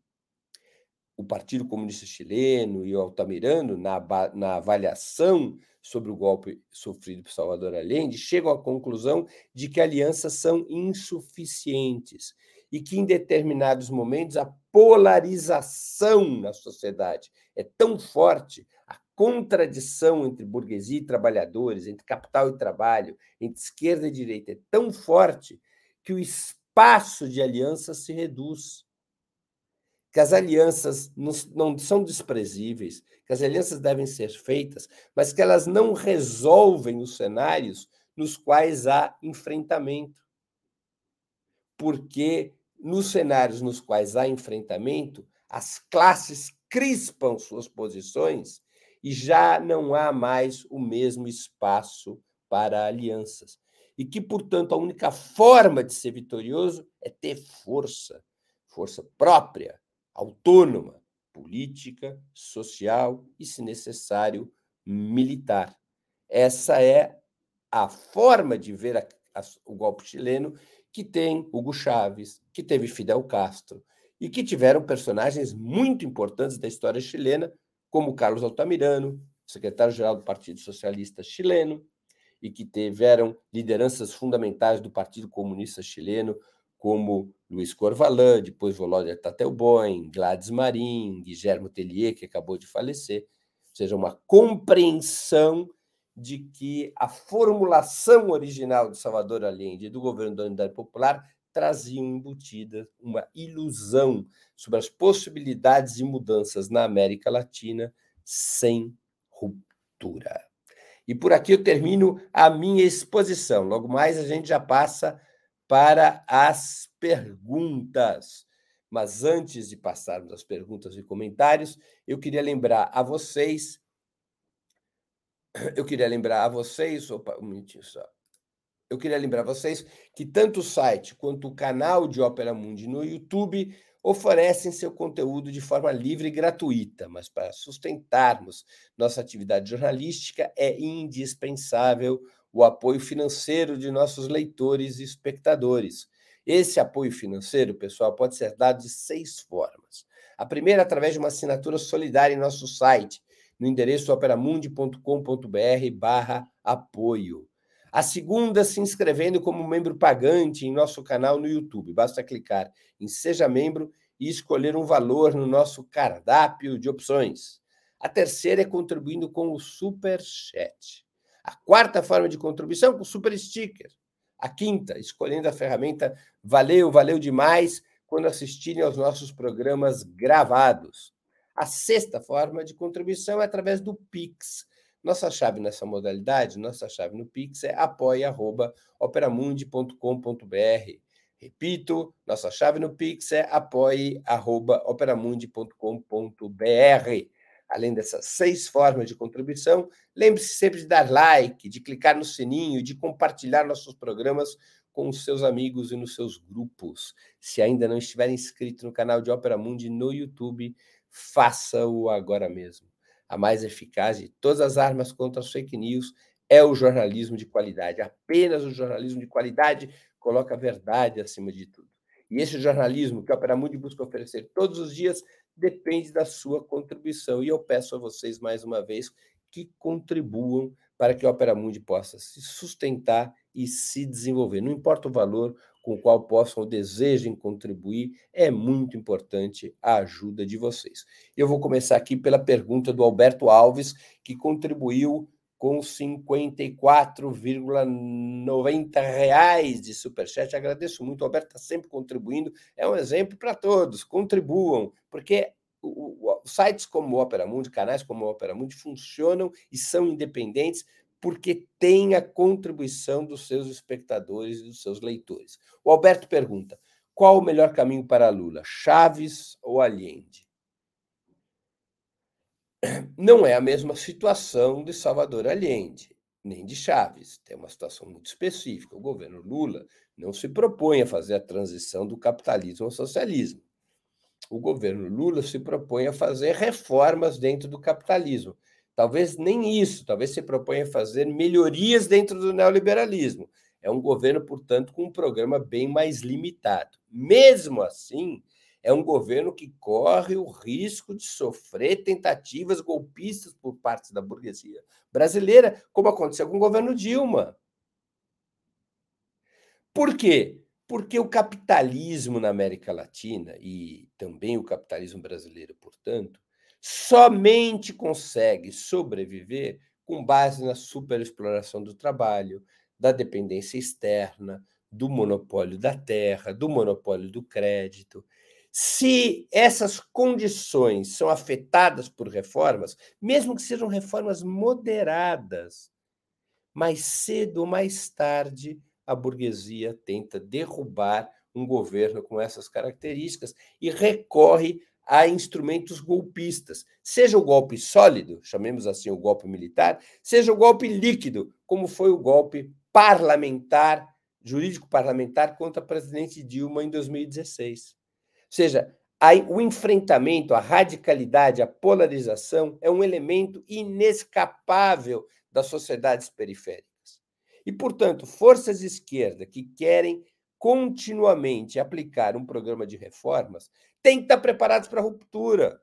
O Partido Comunista Chileno e o Altamirano, na, na avaliação sobre o golpe sofrido por Salvador Allende, chegam à conclusão de que alianças são insuficientes e que, em determinados momentos, a polarização na sociedade é tão forte, contradição entre burguesia e trabalhadores, entre capital e trabalho, entre esquerda e direita é tão forte que o espaço de aliança se reduz. Que as alianças não, são desprezíveis, que as alianças devem ser feitas, mas que elas não resolvem os cenários nos quais há enfrentamento. Porque nos cenários nos quais há enfrentamento, as classes crispam suas posições e já não há mais o mesmo espaço para alianças. E que, portanto, a única forma de ser vitorioso é ter força, força própria, autônoma, política, social e, se necessário, militar. Essa é a forma de ver a, a, o golpe chileno que tem Hugo Chávez, que teve Fidel Castro e que tiveram personagens muito importantes da história chilena, como Carlos Altamirano, secretário-geral do Partido Socialista Chileno, e que tiveram lideranças fundamentais do Partido Comunista Chileno, como Luiz Corvalán, depois Volodya Tatelboim, Gladys Marim, Guillermo Tellier, que acabou de falecer, ou seja, uma compreensão de que a formulação original de Salvador Allende e do governo da Unidade Popular traziam embutida uma ilusão sobre as possibilidades de mudanças na América Latina sem ruptura. E por aqui eu termino a minha exposição. Logo mais a gente já passa para as perguntas. Mas antes de passarmos às perguntas e comentários, eu queria lembrar a vocês. Eu queria lembrar a vocês. Opa, um minutinho só. Eu queria lembrar vocês que tanto o site quanto o canal de Ópera Mundi no YouTube oferecem seu conteúdo de forma livre e gratuita, mas para sustentarmos nossa atividade jornalística é indispensável o apoio financeiro de nossos leitores e espectadores. Esse apoio financeiro, pessoal, pode ser dado de seis formas. A primeira, através de uma assinatura solidária em nosso site, no endereço operamundi.com.br barra apoio. A segunda, se inscrevendo como membro pagante em nosso canal no YouTube. Basta clicar em Seja Membro e escolher um valor no nosso cardápio de opções. A terceira é contribuindo com o Super Chat. A quarta forma de contribuição com o Super Sticker. A quinta, escolhendo a ferramenta Valeu, valeu demais quando assistirem aos nossos programas gravados. A sexta forma de contribuição é através do Pix nossa chave nessa modalidade, nossa chave no Pix é apoia.operamundi.com.br. Repito, nossa chave no Pix é apoie.operamundi.com.br. Além dessas seis formas de contribuição, lembre-se sempre de dar like, de clicar no sininho, de compartilhar nossos programas com os seus amigos e nos seus grupos. Se ainda não estiver inscrito no canal de Opera Mundi no YouTube, faça-o agora mesmo. A mais eficaz de todas as armas contra as fake news é o jornalismo de qualidade. Apenas o jornalismo de qualidade coloca a verdade acima de tudo. E esse jornalismo que a Opera Mundi busca oferecer todos os dias depende da sua contribuição. E eu peço a vocês, mais uma vez, que contribuam para que a Opera Mundi possa se sustentar e se desenvolver. Não importa o valor com o qual possam ou desejem contribuir, é muito importante a ajuda de vocês. Eu vou começar aqui pela pergunta do Alberto Alves, que contribuiu com 54,90 reais de superchat. Agradeço muito, Alberto está sempre contribuindo. É um exemplo para todos. Contribuam, porque sites como o Opera Mundi, canais como o Opera Mundi funcionam e são independentes porque tem a contribuição dos seus espectadores e dos seus leitores. O Alberto pergunta: qual o melhor caminho para Lula, Chaves ou Allende? não é a mesma situação de Salvador Allende, nem de Chaves. Tem uma situação muito específica. O governo Lula não se propõe a fazer a transição do capitalismo ao socialismo. O governo Lula se propõe a fazer reformas dentro do capitalismo. Talvez nem isso, talvez se proponha fazer melhorias dentro do neoliberalismo. É um governo, portanto, com um programa bem mais limitado. Mesmo assim, é um governo que corre o risco de sofrer tentativas golpistas por parte da burguesia brasileira, como aconteceu com o governo Dilma. Por quê? Porque o capitalismo na América Latina, e também o capitalismo brasileiro, portanto, somente consegue sobreviver com base na superexploração do trabalho, da dependência externa, do monopólio da terra, do monopólio do crédito. Se essas condições são afetadas por reformas, mesmo que sejam reformas moderadas, mais cedo ou mais tarde a burguesia tenta derrubar um governo com essas características e recorre a instrumentos golpistas, seja o golpe sólido, chamemos assim o golpe militar, seja o golpe líquido, como foi o golpe parlamentar, jurídico parlamentar contra a presidente Dilma em 2016 seja, o enfrentamento, a radicalidade, a polarização é um elemento inescapável das sociedades periféricas. E, portanto, forças de esquerda que querem continuamente aplicar um programa de reformas têm que estar preparados para a ruptura.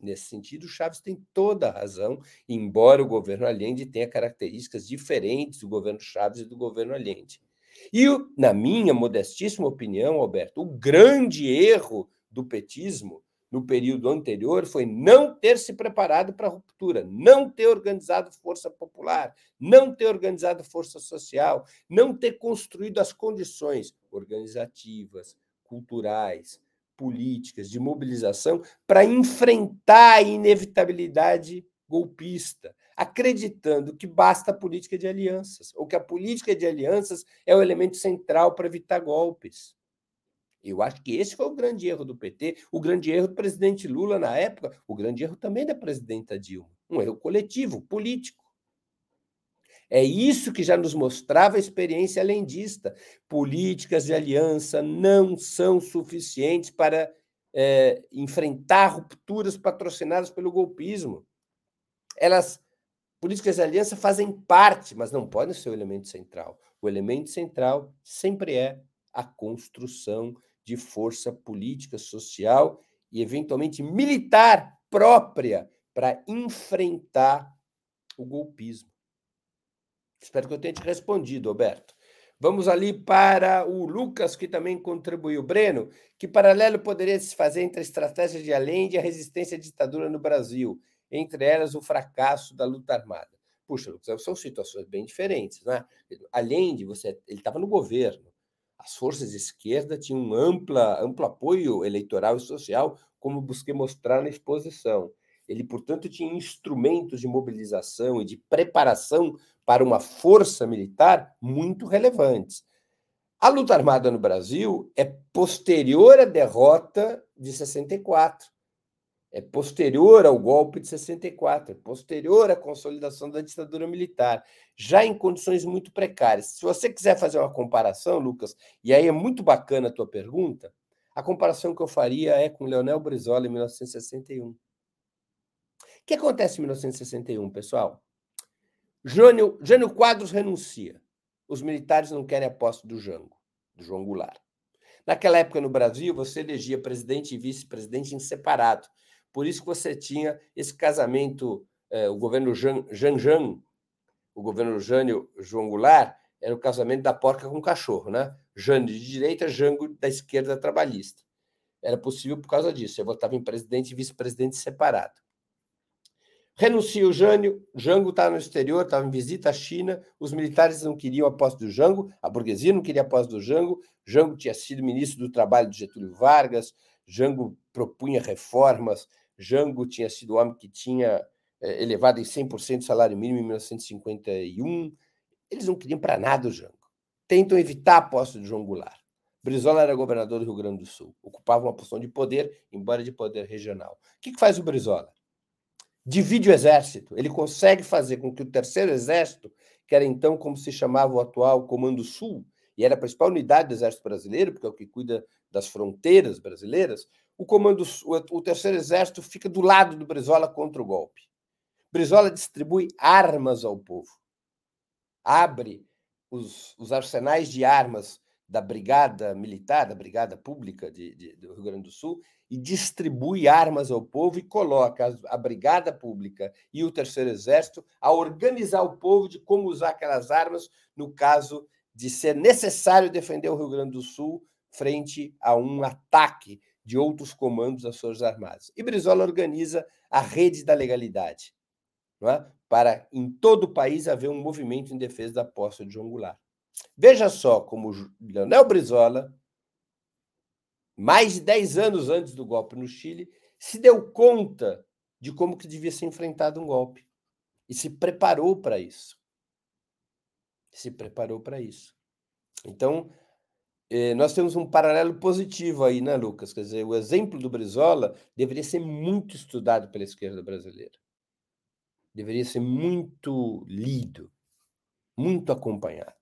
Nesse sentido, Chaves tem toda a razão, embora o governo Allende tenha características diferentes do governo Chaves e do governo Allende. E, na minha modestíssima opinião, Alberto, o grande erro do petismo no período anterior foi não ter se preparado para a ruptura, não ter organizado força popular, não ter organizado força social, não ter construído as condições organizativas, culturais, políticas, de mobilização para enfrentar a inevitabilidade golpista, acreditando que basta a política de alianças, ou que a política de alianças é o elemento central para evitar golpes. Eu acho que esse foi o grande erro do PT, o grande erro do presidente Lula na época, o grande erro também da presidenta Dilma. Um erro coletivo, político. É isso que já nos mostrava a experiência alendista. Políticas de aliança não são suficientes para é, enfrentar rupturas patrocinadas pelo golpismo. Elas Políticas de aliança fazem parte, mas não podem ser o elemento central. O elemento central sempre é a construção de força política, social e, eventualmente, militar própria para enfrentar o golpismo. Espero que eu tenha te respondido, Alberto. Vamos ali para o Lucas, que também contribuiu. Breno, que paralelo poderia se fazer entre a estratégia de Allende e a resistência à ditadura no Brasil? entre elas o fracasso da luta armada. Puxa, Lucas, são situações bem diferentes. Né? Além de você, ele estava no governo, as forças de esquerda tinham um ampla, amplo apoio eleitoral e social, como busquei mostrar na exposição. Ele, portanto, tinha instrumentos de mobilização e de preparação para uma força militar muito relevantes. A luta armada no Brasil é posterior à derrota de 64 é posterior ao golpe de 64, é posterior à consolidação da ditadura militar, já em condições muito precárias. Se você quiser fazer uma comparação, Lucas, e aí é muito bacana a tua pergunta, a comparação que eu faria é com Leonel Brizola em 1961, que acontece em 1961, pessoal? Jânio, Jânio Quadros renuncia. Os militares não querem a posse do Jango, do João Goulart. Naquela época, no Brasil, você elegia presidente e vice-presidente em separado. Por isso que você tinha esse casamento, eh, o governo Jan, Jan, o governo Jânio João Goulart, era o casamento da porca com o cachorro, né? Jânio de direita, Jango da esquerda trabalhista. Era possível por causa disso. Você votava em presidente e vice-presidente separado. Renuncia o Jânio, Jango estava no exterior, estava em visita à China, os militares não queriam a posse do Jango, a burguesia não queria a posse do Jango, Jango tinha sido ministro do Trabalho de Getúlio Vargas, Jango propunha reformas, Jango tinha sido o homem que tinha é, elevado em 100% o salário mínimo em 1951. Eles não queriam para nada o Jango. Tentam evitar a posse de João Goulart. Brizola era governador do Rio Grande do Sul, ocupava uma posição de poder, embora de poder regional. O que faz o Brizola? divide o exército. Ele consegue fazer com que o terceiro exército, que era então como se chamava o atual Comando Sul, e era a principal unidade do exército brasileiro, porque é o que cuida das fronteiras brasileiras, o comando o terceiro exército fica do lado do Brizola contra o golpe. Brizola distribui armas ao povo. Abre os, os arsenais de armas da brigada militar, da brigada pública de, de, do Rio Grande do Sul, e distribui armas ao povo e coloca a brigada pública e o terceiro exército a organizar o povo de como usar aquelas armas no caso de ser necessário defender o Rio Grande do Sul frente a um ataque de outros comandos das Forças Armadas. E Brizola organiza a rede da legalidade, é? para em todo o país haver um movimento em defesa da posse de João Goulart. Veja só como Leonel Brizola, mais de 10 anos antes do golpe no Chile, se deu conta de como que devia ser enfrentado um golpe e se preparou para isso. Se preparou para isso. Então, nós temos um paralelo positivo aí, né, Lucas? Quer dizer, o exemplo do Brizola deveria ser muito estudado pela esquerda brasileira. Deveria ser muito lido, muito acompanhado.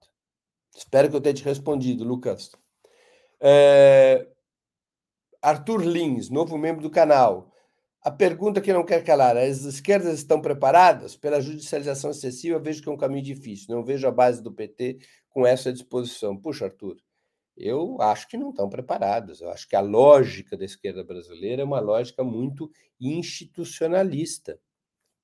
Espero que eu tenha te respondido, Lucas. É... Arthur Lins, novo membro do canal. A pergunta que não quer calar: as esquerdas estão preparadas? Pela judicialização excessiva, vejo que é um caminho difícil. Não vejo a base do PT com essa disposição. Puxa, Arthur, eu acho que não estão preparadas. Eu acho que a lógica da esquerda brasileira é uma lógica muito institucionalista,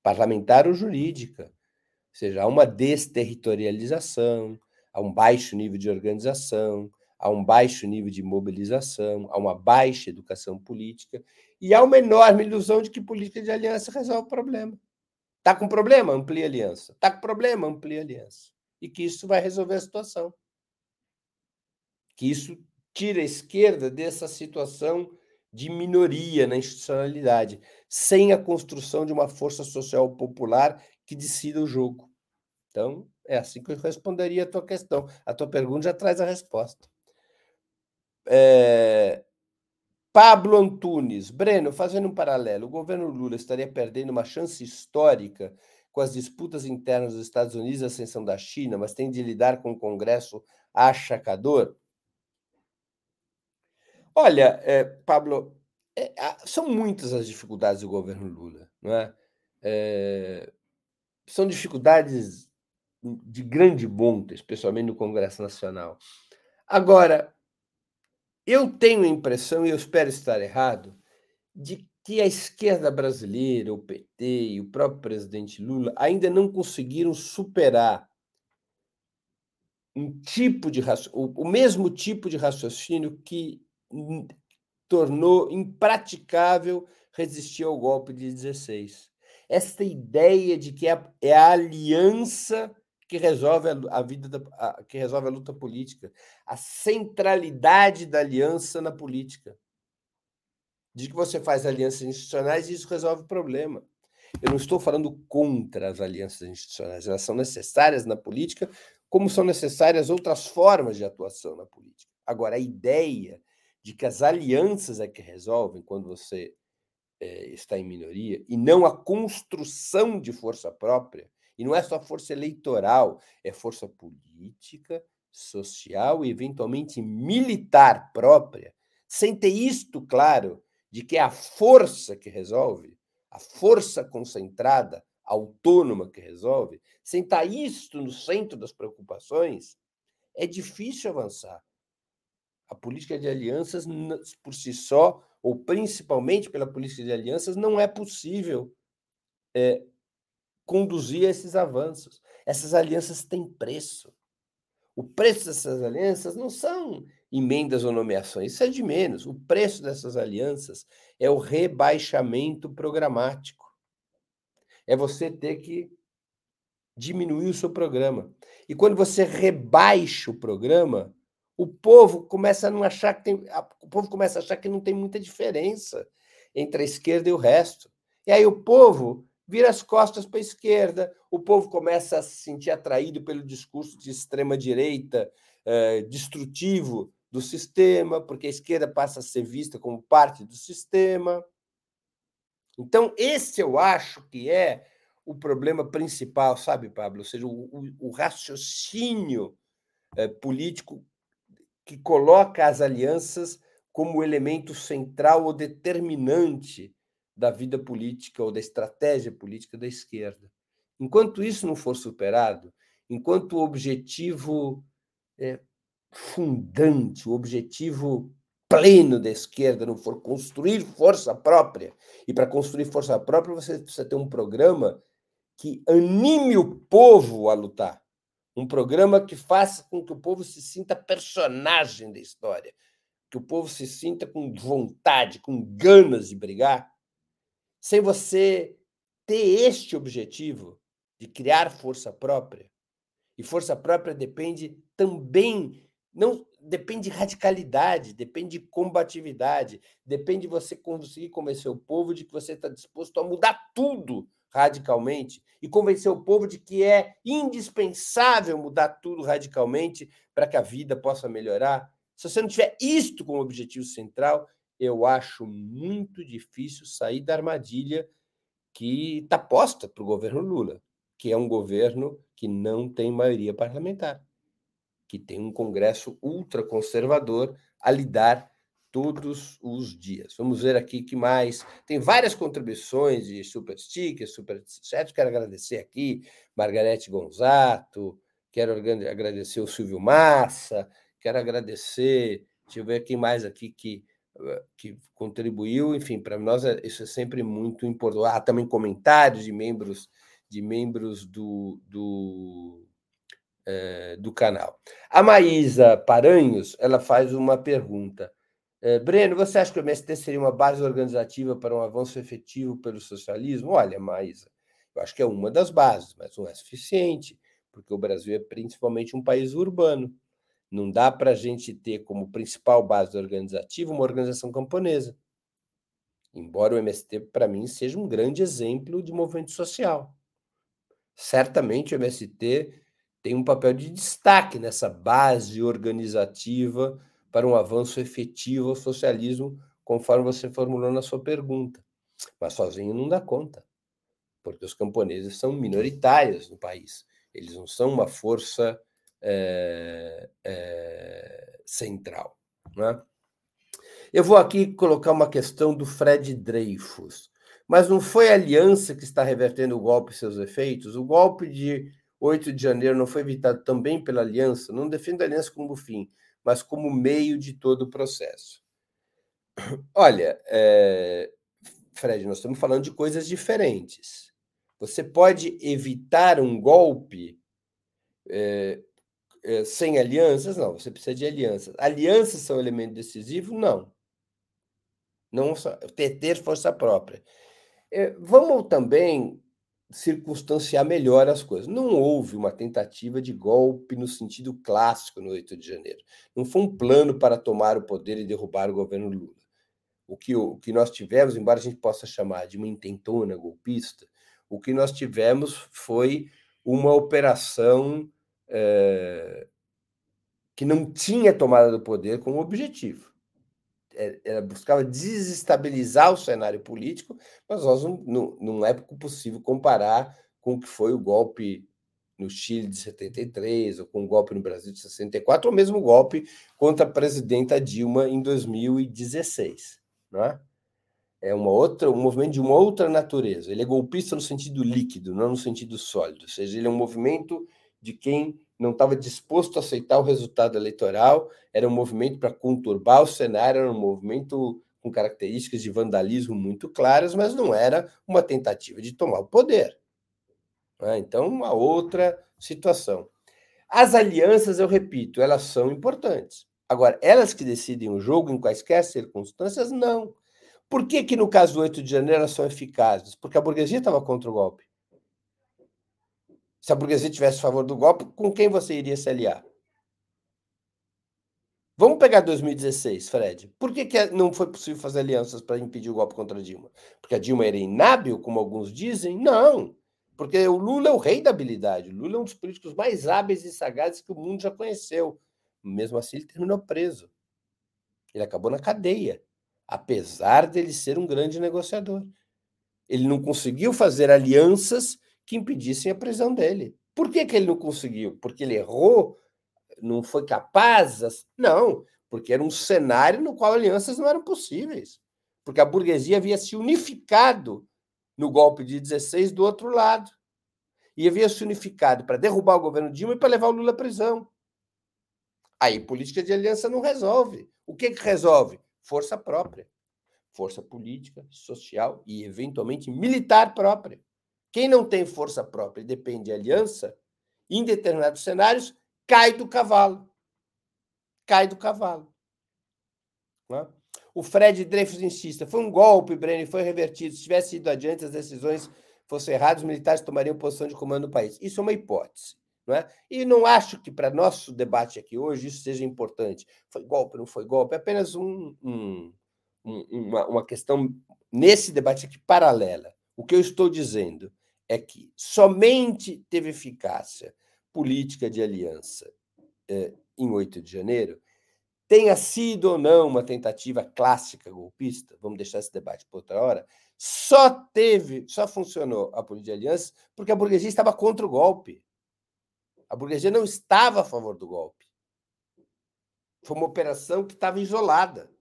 parlamentar ou jurídica. Ou seja, há uma desterritorialização, a um baixo nível de organização, a um baixo nível de mobilização, a uma baixa educação política e há uma enorme ilusão de que política de aliança resolve o problema. Está com problema? Amplia aliança. Está com problema? Amplia aliança. E que isso vai resolver a situação. Que isso tira a esquerda dessa situação de minoria na institucionalidade, sem a construção de uma força social popular que decida o jogo. Então, é assim que eu responderia a tua questão. A tua pergunta já traz a resposta. É... Pablo Antunes, Breno, fazendo um paralelo, o governo Lula estaria perdendo uma chance histórica com as disputas internas dos Estados Unidos e a ascensão da China, mas tem de lidar com o Congresso achacador? Olha, é, Pablo, é, são muitas as dificuldades do governo Lula, não é? é são dificuldades de grande monta, especialmente no Congresso Nacional. Agora, eu tenho a impressão, e eu espero estar errado, de que a esquerda brasileira, o PT e o próprio presidente Lula ainda não conseguiram superar um tipo de o mesmo tipo de raciocínio que tornou impraticável resistir ao golpe de 16. Esta ideia de que é, é a aliança que resolve a, a vida da, a, que resolve a luta política, a centralidade da aliança na política. De que você faz alianças institucionais e isso resolve o problema. Eu não estou falando contra as alianças institucionais, elas são necessárias na política, como são necessárias outras formas de atuação na política. Agora, a ideia de que as alianças é que resolvem quando você é, está em minoria e não a construção de força própria, e não é só força eleitoral, é força política, social e eventualmente militar própria. Sem ter isto claro de que é a força que resolve, a força concentrada, autônoma que resolve, sem estar isto no centro das preocupações, é difícil avançar. A política de alianças, por si só, ou principalmente pela política de alianças, não é possível é, conduzir esses avanços. Essas alianças têm preço. O preço dessas alianças não são emendas ou nomeações, isso é de menos. O preço dessas alianças é o rebaixamento programático. É você ter que diminuir o seu programa. E quando você rebaixa o programa, o povo começa a não achar que tem, o povo começa a achar que não tem muita diferença entre a esquerda e o resto. E aí o povo vira as costas para a esquerda, o povo começa a se sentir atraído pelo discurso de extrema direita eh, destrutivo do sistema, porque a esquerda passa a ser vista como parte do sistema. Então, esse eu acho que é o problema principal, sabe, Pablo? Ou seja, o, o, o raciocínio eh, político que coloca as alianças como elemento central ou determinante da vida política ou da estratégia política da esquerda. Enquanto isso não for superado, enquanto o objetivo é, fundante, o objetivo pleno da esquerda não for construir força própria, e para construir força própria você precisa ter um programa que anime o povo a lutar, um programa que faça com que o povo se sinta personagem da história, que o povo se sinta com vontade, com ganas de brigar, sem você ter este objetivo de criar força própria. E força própria depende também, não depende de radicalidade, depende de combatividade, depende de você conseguir convencer o povo de que você está disposto a mudar tudo radicalmente e convencer o povo de que é indispensável mudar tudo radicalmente para que a vida possa melhorar. Se você não tiver isto como objetivo central, eu acho muito difícil sair da armadilha que está posta para o governo Lula, que é um governo que não tem maioria parlamentar, que tem um Congresso ultraconservador a lidar todos os dias. Vamos ver aqui que mais. Tem várias contribuições de super stickers, super. Quero agradecer aqui Margarete Gonzato, quero agradecer o Silvio Massa, quero agradecer, deixa eu ver quem mais aqui que que contribuiu, enfim, para nós é, isso é sempre muito importante. Há também comentários de membros de membros do, do, é, do canal. A Maísa Paranhos ela faz uma pergunta. É, Breno, você acha que o MST seria uma base organizativa para um avanço efetivo pelo socialismo? Olha, Maísa, eu acho que é uma das bases, mas não é suficiente, porque o Brasil é principalmente um país urbano. Não dá para a gente ter como principal base organizativa uma organização camponesa. Embora o MST, para mim, seja um grande exemplo de movimento social. Certamente o MST tem um papel de destaque nessa base organizativa para um avanço efetivo ao socialismo, conforme você formulou na sua pergunta. Mas sozinho não dá conta, porque os camponeses são minoritários no país. Eles não são uma força é, é, central. Né? Eu vou aqui colocar uma questão do Fred Dreyfus. Mas não foi a aliança que está revertendo o golpe e seus efeitos? O golpe de 8 de janeiro não foi evitado também pela aliança? Não defendo a aliança como fim, mas como meio de todo o processo. Olha, é, Fred, nós estamos falando de coisas diferentes. Você pode evitar um golpe é, é, sem alianças? Não, você precisa de alianças. Alianças são elemento decisivo? Não. Não ter, ter força própria. Vamos também circunstanciar melhor as coisas. Não houve uma tentativa de golpe no sentido clássico no 8 de janeiro. Não foi um plano para tomar o poder e derrubar o governo Lula. O que, o que nós tivemos, embora a gente possa chamar de uma intentona golpista, o que nós tivemos foi uma operação é, que não tinha tomada do poder como objetivo. É, ela buscava desestabilizar o cenário político, mas nós não, não, não é possível comparar com o que foi o golpe no Chile de 73, ou com o golpe no Brasil de 64, ou mesmo o golpe contra a presidenta Dilma em 2016. Não é? é uma outra, um movimento de uma outra natureza. Ele é golpista no sentido líquido, não no sentido sólido. Ou seja, ele é um movimento de quem não estava disposto a aceitar o resultado eleitoral, era um movimento para conturbar o cenário, era um movimento com características de vandalismo muito claras, mas não era uma tentativa de tomar o poder. Né? Então, uma outra situação. As alianças, eu repito, elas são importantes. Agora, elas que decidem o jogo em quaisquer circunstâncias, não. Por que, que no caso do 8 de janeiro elas são eficazes? Porque a burguesia estava contra o golpe. Se a burguesia tivesse a favor do golpe, com quem você iria se aliar? Vamos pegar 2016, Fred. Por que, que não foi possível fazer alianças para impedir o golpe contra a Dilma? Porque a Dilma era inábil, como alguns dizem? Não. Porque o Lula é o rei da habilidade. O Lula é um dos políticos mais hábeis e sagazes que o mundo já conheceu. Mesmo assim, ele terminou preso. Ele acabou na cadeia, apesar dele ser um grande negociador. Ele não conseguiu fazer alianças que impedissem a prisão dele. Por que, que ele não conseguiu? Porque ele errou? Não foi capaz? Não, porque era um cenário no qual alianças não eram possíveis. Porque a burguesia havia se unificado no golpe de 16 do outro lado. E havia se unificado para derrubar o governo Dilma e para levar o Lula à prisão. Aí política de aliança não resolve. O que, que resolve? Força própria. Força política, social e, eventualmente, militar própria. Quem não tem força própria e depende de aliança, em determinados cenários, cai do cavalo. Cai do cavalo. Né? O Fred Dreyfus insista: foi um golpe, Breno, foi revertido. Se tivesse ido adiante, as decisões fossem erradas, os militares tomariam posição de comando do país. Isso é uma hipótese. Não é? E não acho que para nosso debate aqui hoje isso seja importante. Foi golpe, não foi golpe, é apenas um, um, uma, uma questão nesse debate aqui paralela. O que eu estou dizendo é que somente teve eficácia política de aliança eh, em 8 de janeiro, tenha sido ou não uma tentativa clássica golpista, vamos deixar esse debate para outra hora, só teve, só funcionou a política de aliança porque a burguesia estava contra o golpe. A burguesia não estava a favor do golpe. Foi uma operação que estava isolada.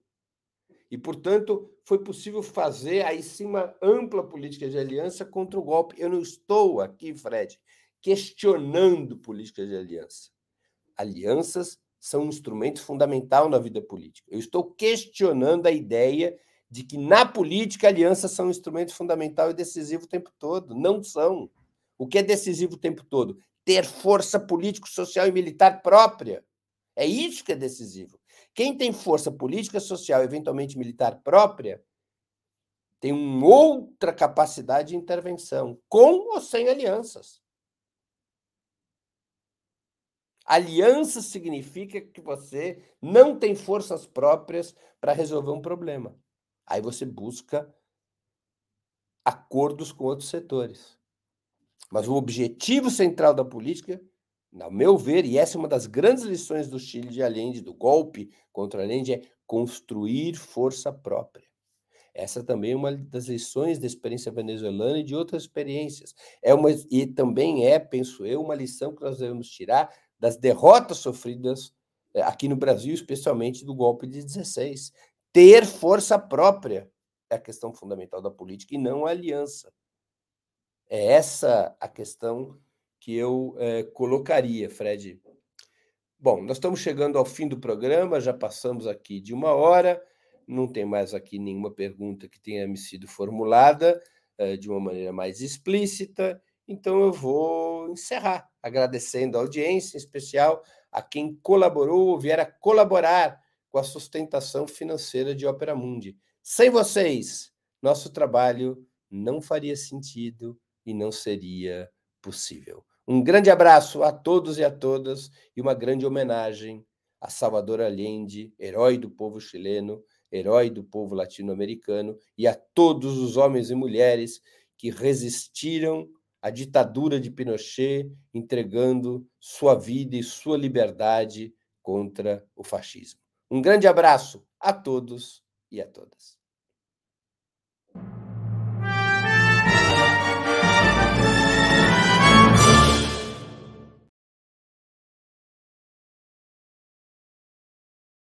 E, portanto, foi possível fazer aí sim uma ampla política de aliança contra o golpe. Eu não estou aqui, Fred, questionando políticas de aliança. Alianças são um instrumento fundamental na vida política. Eu estou questionando a ideia de que na política alianças são um instrumento fundamental e decisivo o tempo todo. Não são. O que é decisivo o tempo todo? Ter força político, social e militar própria. É isso que é decisivo. Quem tem força política, social, eventualmente militar própria, tem uma outra capacidade de intervenção, com ou sem alianças. Aliança significa que você não tem forças próprias para resolver um problema. Aí você busca acordos com outros setores. Mas o objetivo central da política ao meu ver, e essa é uma das grandes lições do Chile de Allende, do golpe contra Allende, é construir força própria. Essa também é uma das lições da experiência venezuelana e de outras experiências. É uma, e também é, penso eu, uma lição que nós devemos tirar das derrotas sofridas eh, aqui no Brasil, especialmente do golpe de 16. Ter força própria é a questão fundamental da política e não a aliança. É essa a questão que eu é, colocaria, Fred. Bom, nós estamos chegando ao fim do programa, já passamos aqui de uma hora, não tem mais aqui nenhuma pergunta que tenha me sido formulada é, de uma maneira mais explícita, então eu vou encerrar, agradecendo a audiência, em especial a quem colaborou ou vier a colaborar com a sustentação financeira de Opera Mundi. Sem vocês, nosso trabalho não faria sentido e não seria possível. Um grande abraço a todos e a todas e uma grande homenagem a Salvador Allende, herói do povo chileno, herói do povo latino-americano e a todos os homens e mulheres que resistiram à ditadura de Pinochet, entregando sua vida e sua liberdade contra o fascismo. Um grande abraço a todos e a todas.